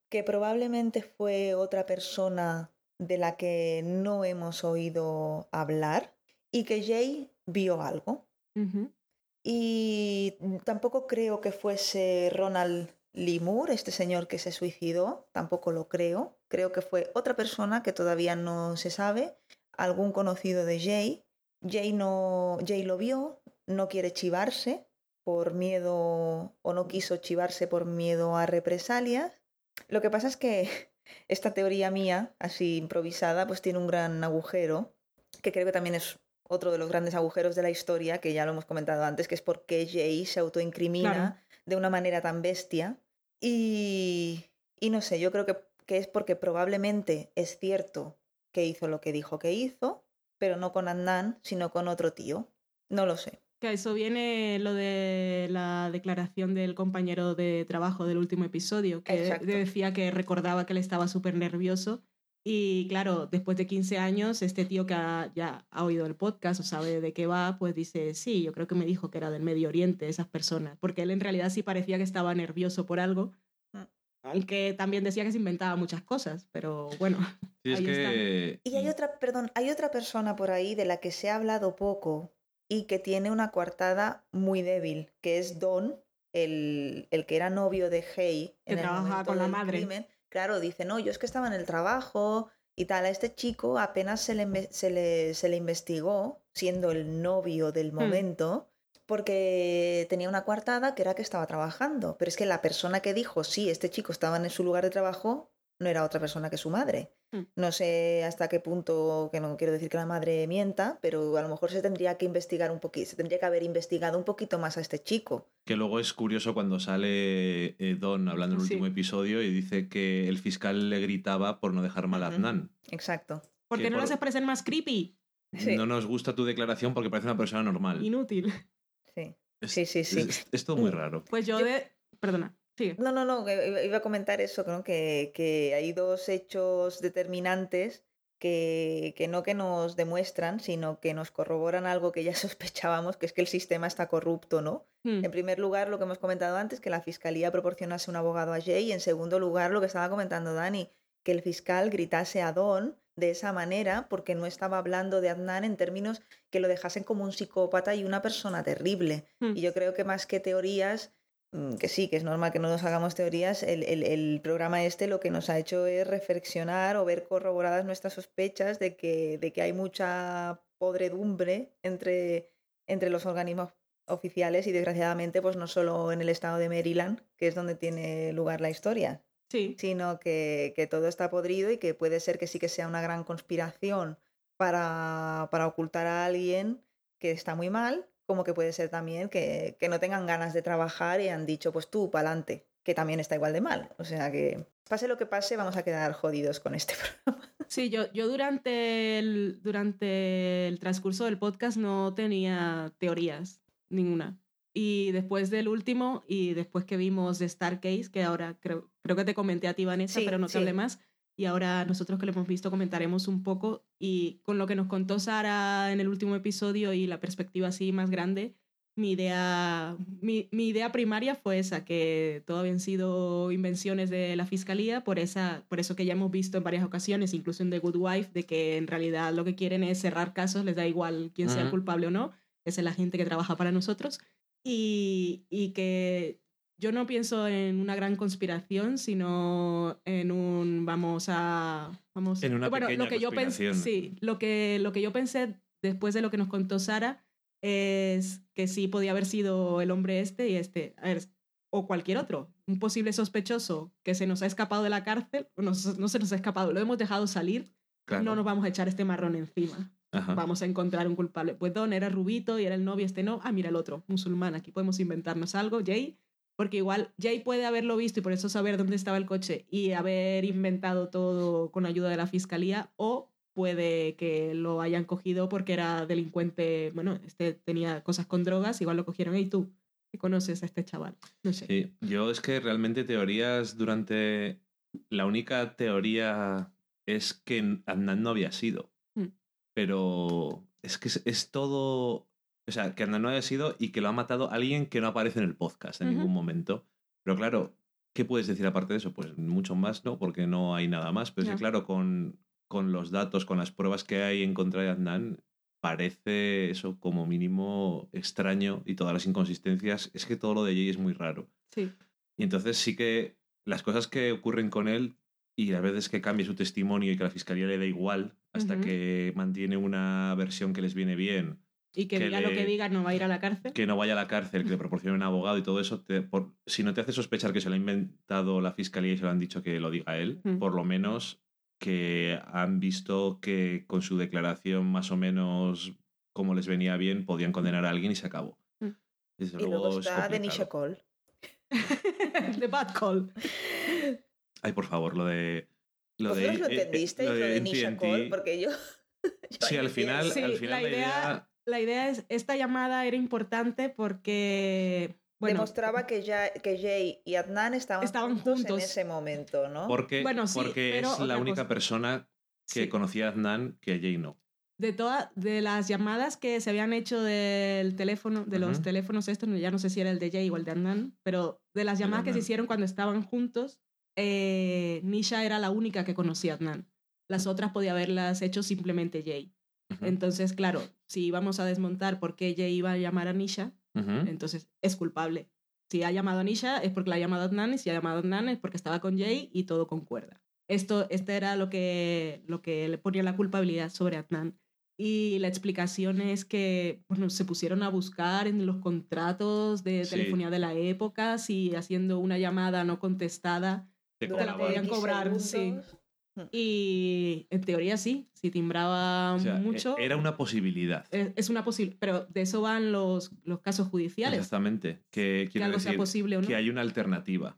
que probablemente fue otra persona de la que no hemos oído hablar y que Jay vio algo. Y tampoco creo que fuese Ronald Limur, este señor que se suicidó, tampoco lo creo. Creo que fue otra persona que todavía no se sabe algún conocido de Jay. Jay, no, Jay lo vio, no quiere chivarse por miedo o no quiso chivarse por miedo a represalias. Lo que pasa es que [LAUGHS] esta teoría mía, así improvisada, pues tiene un gran agujero, que creo que también es otro de los grandes agujeros de la historia, que ya lo hemos comentado antes, que es por qué Jay se autoincrimina de una manera tan bestia. Y, y no sé, yo creo que, que es porque probablemente es cierto que hizo lo que dijo que hizo, pero no con Adnan, sino con otro tío. No lo sé. Que eso viene lo de la declaración del compañero de trabajo del último episodio, que decía que recordaba que él estaba súper nervioso. Y claro, después de 15 años, este tío que ya ha oído el podcast o sabe de qué va, pues dice, sí, yo creo que me dijo que era del Medio Oriente, esas personas, porque él en realidad sí parecía que estaba nervioso por algo, aunque también decía que se inventaba muchas cosas, pero bueno. [LAUGHS] Sí, es que... Y hay otra, perdón, hay otra persona por ahí de la que se ha hablado poco y que tiene una coartada muy débil, que es Don, el, el que era novio de Hey. Que trabajaba con la madre. Claro, dice, no, yo es que estaba en el trabajo y tal. A este chico apenas se le, se le, se le investigó, siendo el novio del hmm. Porque tenía una coartada que era que estaba trabajando. Pero es que la persona que dijo, sí, este chico estaba en su lugar de trabajo, no era otra persona que su madre. Hmm. No sé hasta qué punto, que no quiero decir que la madre mienta, pero a lo mejor se tendría que investigar un poquito, se tendría que haber investigado un poquito más a este chico. Que luego es curioso cuando sale eh, Don hablando en el último episodio y dice que el fiscal le gritaba por no dejar mal a Adnan. Exacto. Porque no por... parecen más creepy. No nos gusta tu declaración porque parece una persona normal. Inútil. Sí, sí, sí. Es, todo muy raro. Pues yo, de... Perdona. Sí. No, no, no, iba a comentar eso, ¿no? que, que hay dos hechos determinantes que, que, no que nos demuestran, sino que nos corroboran algo que ya [LAUGHS] sospechábamos, que es que el sistema está corrupto, ¿no? Hmm. En primer lugar, lo que hemos comentado antes, que la fiscalía proporcionase un abogado a Jay, y en segundo lugar, lo que estaba comentando Dani, que el fiscal gritase a Don de esa manera porque no estaba hablando de Adnan en términos que lo dejasen como un psicópata y una persona terrible. Hmm. Y yo creo que más que teorías, mm, que sí, que es normal que no nos hagamos teorías, el, el, programa este lo que nos ha hecho es reflexionar o ver corroboradas nuestras sospechas de que, de que hay mucha podredumbre entre, entre los organismos oficiales y desgraciadamente pues no solo en el estado de Maryland, que es donde tiene lugar la historia, Sí. Sino que, que, todo está podrido y que puede ser que sí que sea una gran conspiración para, para ocultar a alguien que está muy mal, como que puede ser también que, que no tengan ganas de trabajar y han dicho, pues tú, pa'lante, que también está igual de mal. O sea que, pase lo que pase, vamos a quedar jodidos con este [LAUGHS] programa. Sí, yo, yo durante, el, durante el transcurso del podcast no tenía teorías, ninguna. Y después del último, y después que vimos de Case que ahora creo, creo que te comenté a ti, Vanessa, pero no te hablé más. Y ahora nosotros que lo hemos visto comentaremos un poco. Y con lo que nos contó Sara en el último episodio y la perspectiva así más grande, mi idea, mi, mi, idea primaria fue esa, que todo habían sido invenciones de la fiscalía, por, esa, por eso que ya hemos visto en varias ocasiones, incluso en The Good Wife, de que en realidad lo que quieren es cerrar casos, les da igual quién sea el culpable o no es la gente que trabaja para nosotros, y, y que yo no pienso en una gran conspiración, sino en un vamos a vamos en una bueno, lo que yo pensé, sí, lo que lo que yo pensé después de lo que nos contó Sara es que sí podía haber sido el hombre este y este, a ver, o cualquier otro, un posible sospechoso que se nos ha escapado de la cárcel, no, no se nos ha escapado, lo hemos dejado salir, no nos vamos a echar este marrón encima. Vamos a encontrar un culpable. Pues Don era rubito y era el novio, este no. Ah, mira el otro, musulmán. Aquí podemos inventarnos algo. Jay porque igual Jay puede haberlo visto y por eso saber dónde estaba el coche y haber inventado todo con ayuda de la fiscalía, o puede que lo hayan cogido porque era delincuente, bueno, este tenía cosas con drogas, igual lo cogieron, y tú, que conoces a este chaval, no sé. Sí, yo es que realmente teorías durante... La única teoría es que Adnan no había sido. Pero es que es todo o sea, que no haya sido y que lo ha matado alguien que no aparece en el podcast en ningún momento. Pero claro, ¿qué puedes decir aparte de eso? Pues mucho más, ¿no? Porque no hay nada más. Pero es que, claro, con, con los datos, con las pruebas que hay en contra de Adnan, parece eso como mínimo extraño y todas las inconsistencias. Es que todo lo de Jay es muy raro. Sí. Y entonces sí que las cosas que ocurren con él y las veces que cambie su testimonio y que la fiscalía le da igual hasta que mantiene una versión que les viene bien y que, diga lo que diga, no va a ir a la cárcel. Que no vaya a la cárcel, que le proporcione un abogado y todo eso. por, si no te hace sospechar que se lo ha inventado la fiscalía y se lo han dicho que lo diga él, por lo menos que han visto que con su declaración más o menos como les venía bien, podían condenar a alguien y se acabó. Mm. y luego, está Denisha Cole. [LAUGHS] The Bad Call. Ay, por favor, lo de... Lo de, lo entendisteis, lo de, Denisha Cole? Porque yo... [LAUGHS] sí, al final, al final la idea la idea es, esta llamada era importante porque... Demostraba que, ya, que Jay y Adnan estaban, juntos, en ese momento, ¿no? Porque, porque es la única persona que conocía a Adnan que a Jay no. De todas de las llamadas que se habían hecho del teléfono, de los teléfonos estos, ya no sé si era el de Jay o el de Adnan, pero de las llamadas que se hicieron cuando estaban juntos, eh, Nisha era la única que conocía a Adnan. Las otras podía haberlas hecho simplemente Jay. Entonces, claro, si vamos a desmontar por qué ella iba a llamar a Nisha, entonces es culpable. Si ha llamado a Nisha es porque la ha llamado a Adnan y si ha llamado a Adnan es porque estaba con Jay y todo concuerda. Esto, este era lo que, lo que le ponía la culpabilidad sobre Adnan. Y la explicación es que bueno, se pusieron a buscar en los contratos de telefonía de la época si haciendo una llamada no contestada te, la podían cobrar. Sí. Y en teoría sí, si timbraba mucho. E-, era una posibilidad. Es, una posibilidad, pero de eso van los, los casos judiciales. Exactamente. Que, que algo sea posible o no. Que hay una alternativa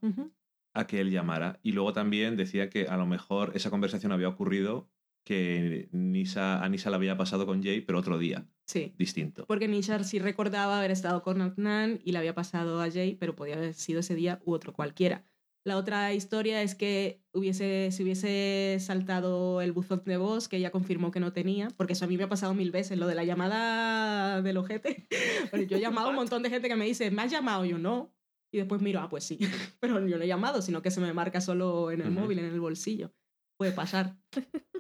a que él llamara. Y luego también decía que a lo mejor esa conversación había ocurrido que Nisa, a Nisa la había pasado con Jay, pero otro día. Sí. Distinto. Porque Nisa sí recordaba haber estado con Adnan y la había pasado a Jay, pero podía haber sido ese día u otro cualquiera. La otra historia es que hubiese, se hubiese saltado el buzón de voz, que ella confirmó que no tenía, porque eso a mí me ha pasado mil veces, lo de la llamada del ojete. [LAUGHS] yo he llamado a un montón de gente que me dice, ¿me has llamado? Yo no. Y después miro, ah, pues sí. [LAUGHS] Pero yo no he llamado, sino que se me marca solo en el móvil, en el bolsillo. Puede pasar.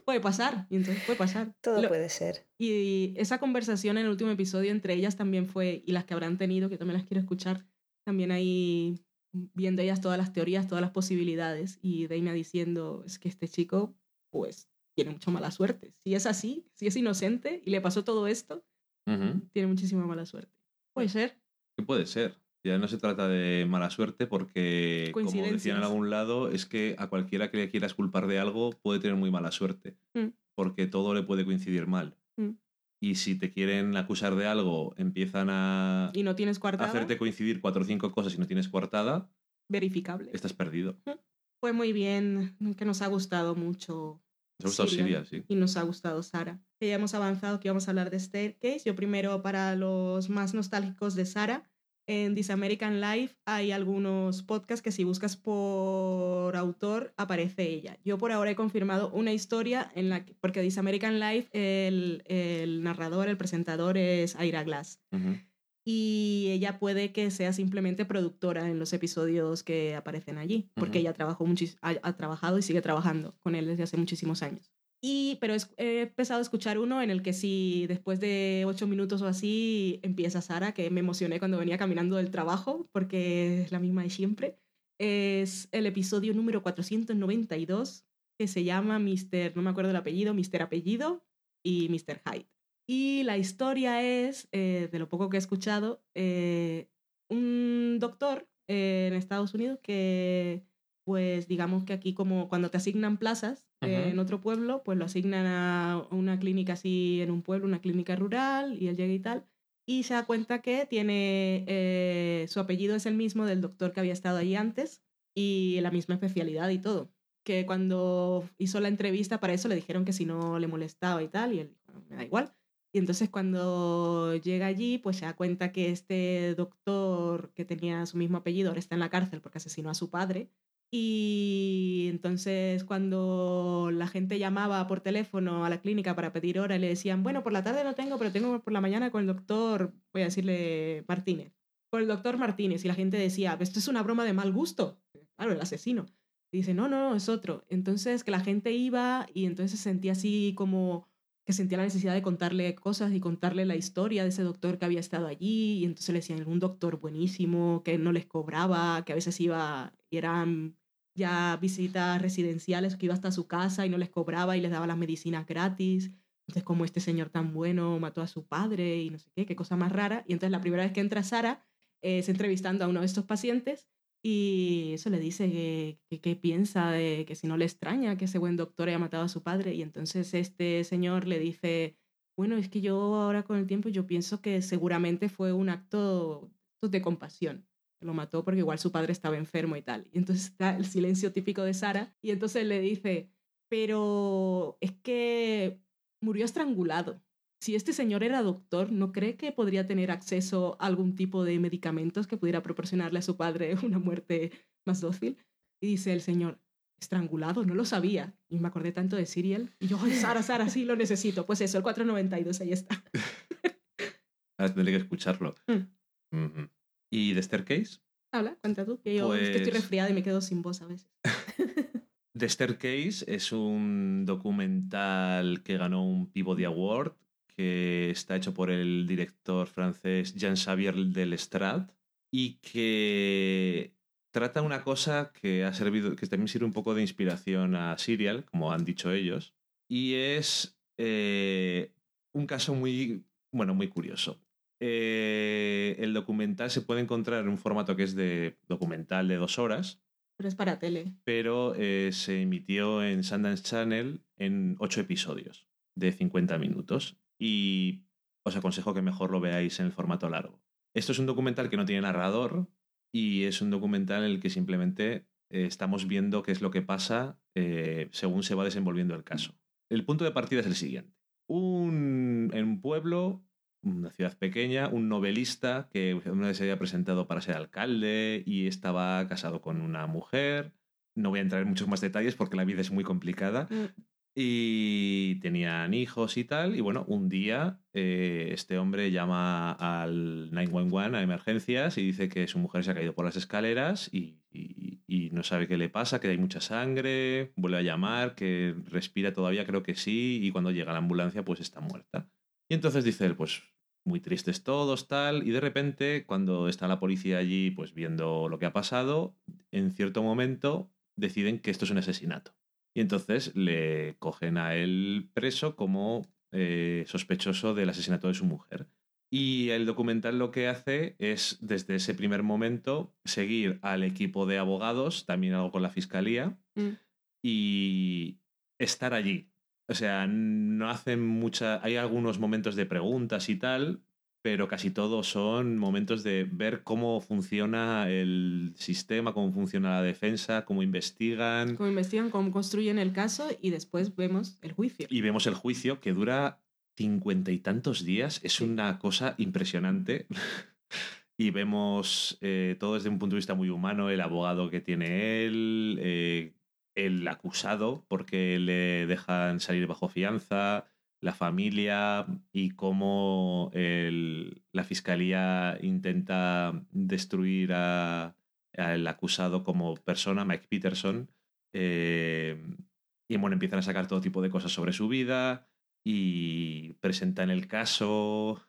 puede pasar. Y entonces puede pasar. Todo puede ser. Y esa conversación en el último episodio entre ellas también fue, y las que habrán tenido, que también las quiero escuchar, también hay viendo ellas todas las teorías, todas las posibilidades y Deina diciendo, es que este chico pues tiene mucha mala suerte. Si es así, si es inocente y le pasó todo esto, tiene muchísima mala suerte. Puede ser. ¿Qué puede ser? Ya no se trata de mala suerte porque, como decían en algún lado, es que a cualquiera que le quieras culpar de algo puede tener muy mala suerte, mm. porque todo le puede coincidir mal. Mm y si te quieren acusar de algo, empiezan a, ¿Y no tienes hacerte coincidir cuatro o cinco cosas y no tienes coartada, verificable. Estás perdido. Fue muy bien, que nos ha gustado mucho. Nos ha gustado Siria, sí. Y nos ha gustado Sara. Que ya hemos avanzado, que íbamos a hablar de Staircase. Yo primero, para los más nostálgicos de Sara, en This American Life hay algunos podcasts que si buscas por autor aparece ella. Yo por ahora he confirmado una historia en la que, porque This American Life el, el narrador, el presentador es Ira Glass. Y ella puede que sea simplemente productora en los episodios que aparecen allí, porque ella trabajó ha, ha, trabajado y sigue trabajando con él desde hace muchísimos años. Y, pero he empezado a escuchar uno en el que sí, después de ocho minutos o así, empieza Sara, que me emocioné cuando venía caminando del trabajo, porque es la misma de siempre. Es el episodio número 492, que se llama Mr. no me acuerdo el apellido, Mr. Apellido y Mr. Hyde. Y la historia es, eh, de lo poco que he escuchado, eh, un doctor en Estados Unidos que pues digamos que aquí como cuando te asignan plazas en otro pueblo, pues lo asignan a una clínica así en un pueblo, una clínica rural, y él llega y tal, y se da cuenta que tiene, eh, su apellido es el mismo del doctor que había estado ahí antes, y la misma especialidad y todo. Que cuando hizo la entrevista para eso le dijeron que si no le molestaba y tal, y él me da igual. Y entonces cuando llega allí, pues se da cuenta que este doctor que tenía su mismo apellido ahora está en la cárcel porque asesinó a su padre y entonces cuando la gente llamaba por teléfono a la clínica para pedir hora, le decían, bueno, por la tarde no tengo, pero tengo por la mañana con el doctor, voy a decirle Martínez, con el doctor Martínez. Y la gente decía, esto es una broma de mal gusto. Claro, el asesino. Dice, no, no, es otro. Entonces que la gente iba y entonces se sentía así como que sentía la necesidad de contarle cosas y contarle la historia de ese doctor que había estado allí. Y entonces le decían, un doctor buenísimo, que no les cobraba, que a veces iba y eran ya visitas residenciales que iba hasta su casa y no les cobraba y les daba las medicinas gratis. Entonces, como este señor tan bueno mató a su padre y no sé qué, qué cosa más rara. Y entonces la primera vez que entra Sara es entrevistando a uno de estos pacientes y eso le dice que, que, piensa de que si no le extraña que ese buen doctor haya matado a su padre. Y entonces este señor le dice, bueno, es que yo ahora con el tiempo yo pienso que seguramente fue un acto de compasión lo mató porque igual su padre estaba enfermo y tal. Y entonces está el silencio típico de Sara y entonces le dice, pero es que murió estrangulado. Si este señor era doctor, ¿no cree que podría tener acceso a algún tipo de medicamentos que pudiera proporcionarle a su padre [LAUGHS] una muerte más dócil? Y dice el señor, estrangulado, no lo sabía. Y me acordé tanto de Serial. Y yo, Sara, Sara, sí lo necesito. Pues eso, el 492, ahí está. [LAUGHS] Ahora tendré que escucharlo. Mm. ¿Y de Staircase? Habla, cuenta tú, que yo estoy pues resfriada y me quedo sin voz a veces. [LAUGHS] The Staircase es un documental que ganó un Peabody Award, que está hecho por el director francés Jean-Xavier Delestrade y que trata una cosa que ha servido, que también sirve un poco de inspiración a Serial, como han dicho ellos, y es eh, un caso muy, bueno, muy curioso. Eh, el documental se puede encontrar en un formato que es de documental de dos horas. Pero es para tele. Pero eh, se emitió en Sundance Channel en ocho episodios de 50 minutos. Y os aconsejo que mejor lo veáis en el formato largo. Esto es un documental que no tiene narrador y es un documental en el que simplemente eh, estamos viendo qué es lo que pasa según se va desenvolviendo el caso. El punto de partida es el siguiente. Un, en un pueblo una ciudad pequeña, un novelista que una vez se había presentado para ser alcalde y estaba casado con una mujer. No voy a entrar en muchos más detalles porque la vida es muy complicada. Mm. Y tenían hijos y tal. Y bueno, un día eh, este hombre llama al 911 a emergencias y dice que su mujer se ha caído por las escaleras y, y no sabe qué le pasa, que hay mucha sangre. Vuelve a llamar, que respira todavía, creo que sí. Y cuando llega la ambulancia, pues está muerta. Y entonces dice él, pues muy tristes todos, tal, y de repente, cuando está la policía allí, pues viendo lo que ha pasado, en cierto momento deciden que esto es un asesinato. Y entonces le cogen a él preso como eh, sospechoso del asesinato de su mujer. Y el documental lo que hace es, desde ese primer momento, seguir al equipo de abogados, también algo con la fiscalía, mm. y estar allí. O sea, no hacen mucha. Hay algunos momentos de preguntas y tal, pero casi todos son momentos de ver cómo funciona el sistema, cómo funciona la defensa, cómo investigan. Cómo investigan, cómo construyen el caso y después vemos el juicio. Y vemos el juicio que dura cincuenta y tantos días. Es una cosa impresionante. [LAUGHS] y vemos eh, todo desde un punto de vista muy humano, el abogado que tiene él, eh, el acusado porque le dejan salir bajo fianza, la familia y cómo la fiscalía intenta destruir al acusado como persona, Mike Peterson. Eh, Y bueno, empiezan a sacar todo tipo de cosas sobre su vida y presentan el caso.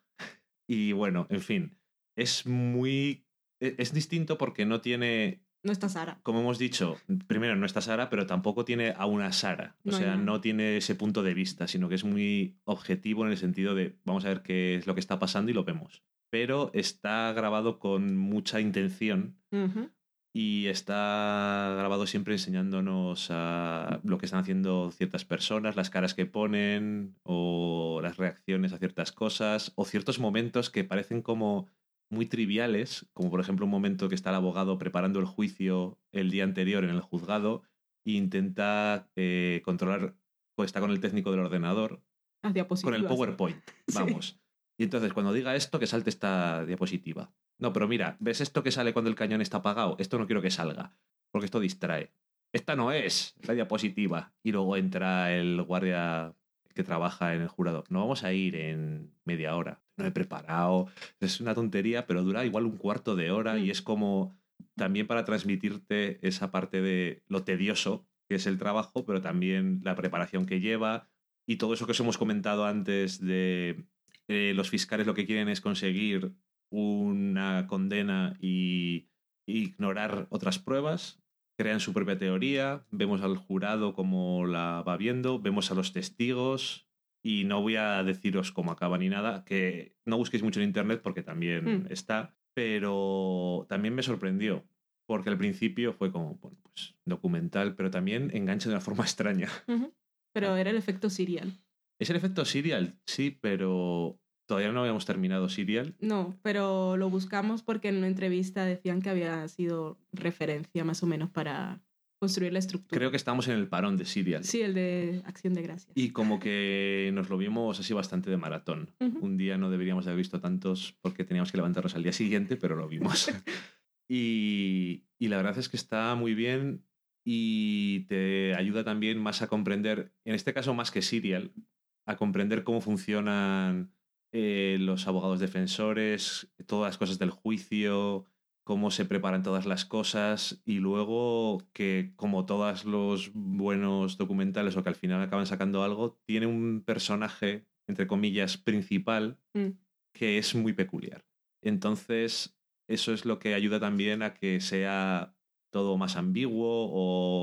Y bueno, en fin, es muy... e, Es distinto porque no tiene No está Sara. como hemos dicho, primero no está Sara, pero tampoco tiene a una Sara. O No sea, no tiene ese punto de vista, sino que es muy objetivo en el sentido de vamos a ver qué es lo que está pasando y lo vemos. Pero está grabado con mucha intención y está grabado siempre enseñándonos a lo que están haciendo ciertas personas, las caras que ponen o las reacciones a ciertas cosas o ciertos momentos que parecen como muy triviales, como por ejemplo un momento que está el abogado preparando el juicio el día anterior en el juzgado e intenta eh, controlar, pues está con el técnico del ordenador, con el PowerPoint, [LAUGHS] Sí. vamos. Y entonces cuando diga esto, que salte esta diapositiva. No, pero mira, ¿ves esto que sale cuando el cañón está apagado? Esto no quiero que salga, porque esto distrae. Esta no es la diapositiva. Y luego entra el guardia que trabaja en el jurado. No vamos a ir en media hora. No he preparado. Es una tontería, pero dura igual un cuarto de hora Mm. y es como también para transmitirte esa parte de lo tedioso que es el trabajo, pero también la preparación que lleva y todo eso que os hemos comentado antes de eh, los fiscales lo que quieren es conseguir una condena y ignorar otras pruebas, crean su propia teoría, vemos al jurado cómo la va viendo, vemos a los testigos y no voy a deciros cómo acaba ni nada, que no busquéis mucho en internet porque también Mm. está, pero también me sorprendió. Porque al principio fue como, bueno, pues documental, pero también engancha de una forma [LAUGHS] extraña. Pero era el efecto serial. Es el efecto serial, sí, pero todavía no habíamos terminado serial. No, pero lo buscamos porque en una entrevista decían que había sido referencia más o menos para construir la estructura. Creo que estamos en el parón de serial. Sí, el de Acción de Gracias. Y como que nos lo vimos así bastante de maratón. Ujú. Un día no deberíamos haber visto tantos porque teníamos que levantarnos al día siguiente, pero lo vimos. [LAUGHS] y, y la verdad es que está muy bien y te ayuda también más a comprender, en este caso más que serial, a comprender cómo funcionan eh, los abogados defensores, todas las cosas del juicio, cómo se preparan todas las cosas y luego que como todos los buenos documentales o que al final acaban sacando algo, tiene un personaje, entre comillas, principal Mm. que es muy peculiar. Entonces, eso es lo que ayuda también a que sea todo más ambiguo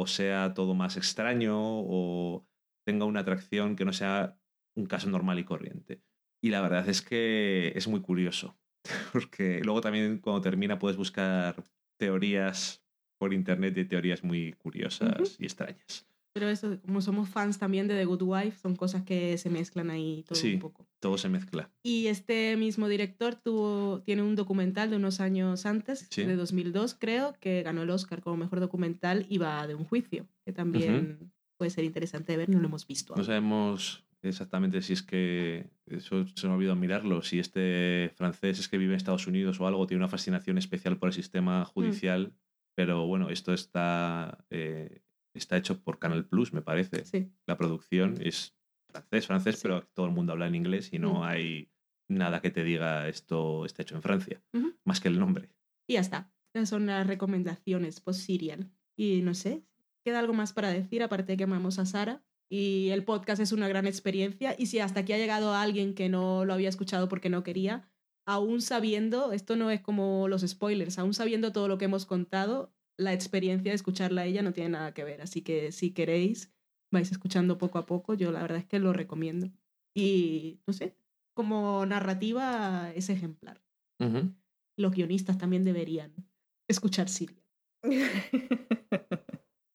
o sea todo más extraño o tenga una atracción que no sea un caso normal y corriente. Y la verdad es que es muy curioso, [LAUGHS] porque luego también cuando termina puedes buscar teorías por internet de teorías muy curiosas y extrañas. Pero eso, como somos fans también de The Good Wife, son cosas que se mezclan ahí todo Sí. un poco. Todo se mezcla. Y este mismo director tuvo, tiene un documental de unos años antes, Sí. de 2002 creo, que ganó el Oscar como mejor documental y va de un juicio, que también puede ser interesante de ver, no lo hemos visto. No aún. sabemos exactamente si es que eso se me ha olvidado mirarlo, si este francés es que vive en Estados Unidos o algo, tiene una fascinación especial por el sistema judicial, pero bueno, esto está, eh, está hecho por Canal Plus, me parece. Sí. La producción es francés, francés, Sí. pero todo el mundo habla en inglés y no Mm. hay nada que te diga esto está hecho en Francia, más que el nombre. Y ya está. Esas son las recomendaciones post-serial. Y no sé, ¿queda algo más para decir aparte de que amamos a Sara? Y el podcast es una gran experiencia. Y si hasta aquí ha llegado alguien que no lo había escuchado porque no quería, aún sabiendo, esto no es como los spoilers, aún sabiendo todo lo que hemos contado, la experiencia de escucharla a ella no tiene nada que ver. Así que si queréis, vais escuchando poco a poco. Yo la verdad es que lo recomiendo. Y no sé, como narrativa es ejemplar. Los guionistas también deberían escuchar Siria. [LAUGHS]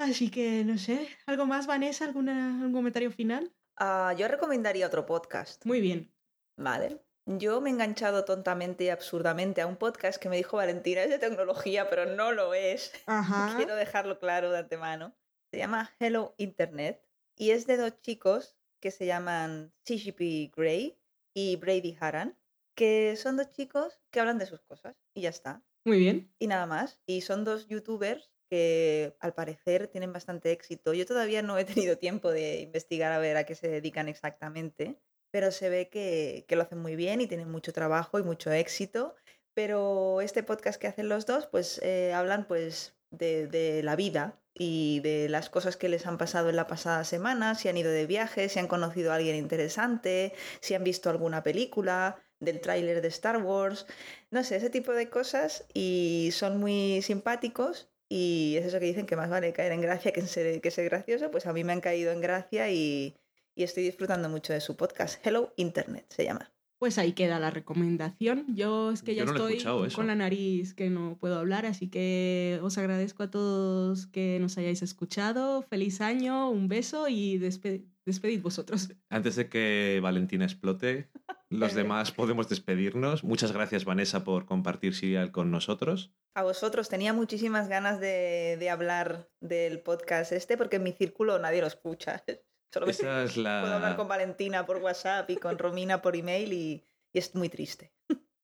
Así que no sé, ¿algo más, Vanessa? ¿Alguna, ¿Algún comentario final? Ah, yo recomendaría otro podcast. Muy bien. Vale. Yo me he enganchado tontamente y absurdamente a un podcast que me dijo Valentina, es de tecnología, pero no lo es. [LAUGHS] Ajá. Quiero dejarlo claro de antemano. Se llama Hello Internet y es de dos chicos que se llaman CGP Grey y Brady Haran, que son dos chicos que hablan de sus cosas y ya está. Muy bien. Y nada más. Y son dos youtubers que al parecer tienen bastante éxito. Yo todavía no he [LAUGHS] tenido tiempo de investigar a ver a qué se dedican exactamente, pero se ve que, que lo hacen muy bien y tienen mucho trabajo y mucho éxito. Pero este podcast que hacen los dos, pues eh, hablan pues de, de, la vida y de las cosas que les han pasado en la pasada semana, si han ido de viaje, si han conocido a alguien interesante, si han visto alguna película, del tráiler de Star Wars, no sé, ese tipo de cosas y son muy simpáticos y es eso que dicen que más vale caer en gracia que ser, que gracioso, pues a mí me han caído en gracia y estoy disfrutando mucho de su podcast. Hello Internet se llama. Pues ahí queda la recomendación. Yo es que ya estoy con la nariz que no puedo hablar, así que os agradezco a todos que nos hayáis escuchado. Feliz año, un beso y despedid vosotros. [LAUGHS] Antes de que Valentina explote, los demás podemos despedirnos. Muchas gracias, Vanessa, por compartir Serial con nosotros. A vosotros, tenía muchísimas ganas de, de hablar del podcast este porque en mi círculo nadie lo escucha. [LAUGHS] Solo Esa es la... puedo hablar con Valentina por WhatsApp y con Romina por email y, y es muy triste.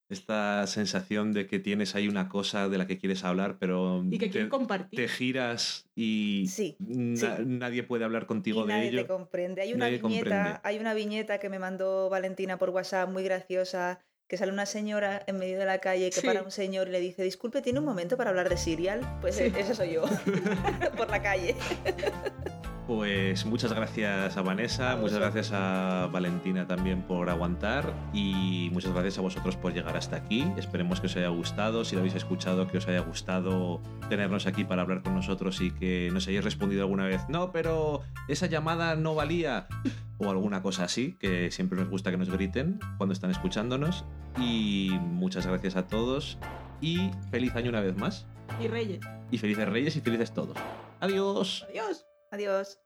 Esta sensación de que tienes ahí una cosa de la que quieres hablar, pero y que te, compartir. te giras y sí, nadie puede hablar contigo y de nadie ello. Te comprende. Hay una viñeta, hay una viñeta que me mandó Valentina por WhatsApp muy graciosa que sale una señora en medio de la calle que para un señor y le dice, disculpe, ¿tiene un momento para hablar de Serial? Pues esa soy yo, [LAUGHS] por la calle. [LAUGHS] Pues muchas gracias a Vanessa, muchas gracias a Valentina también por aguantar y muchas gracias a vosotros por llegar hasta aquí. Esperemos que os haya gustado, si lo habéis escuchado, que os haya gustado tenernos aquí para hablar con nosotros y que nos hayáis respondido alguna vez, no, pero esa llamada no valía o alguna cosa así, que siempre nos gusta que nos griten cuando están escuchándonos. Y muchas gracias a todos y feliz año una vez más. Y Reyes. Y felices Reyes y felices todos. Adiós. Adiós. Adiós.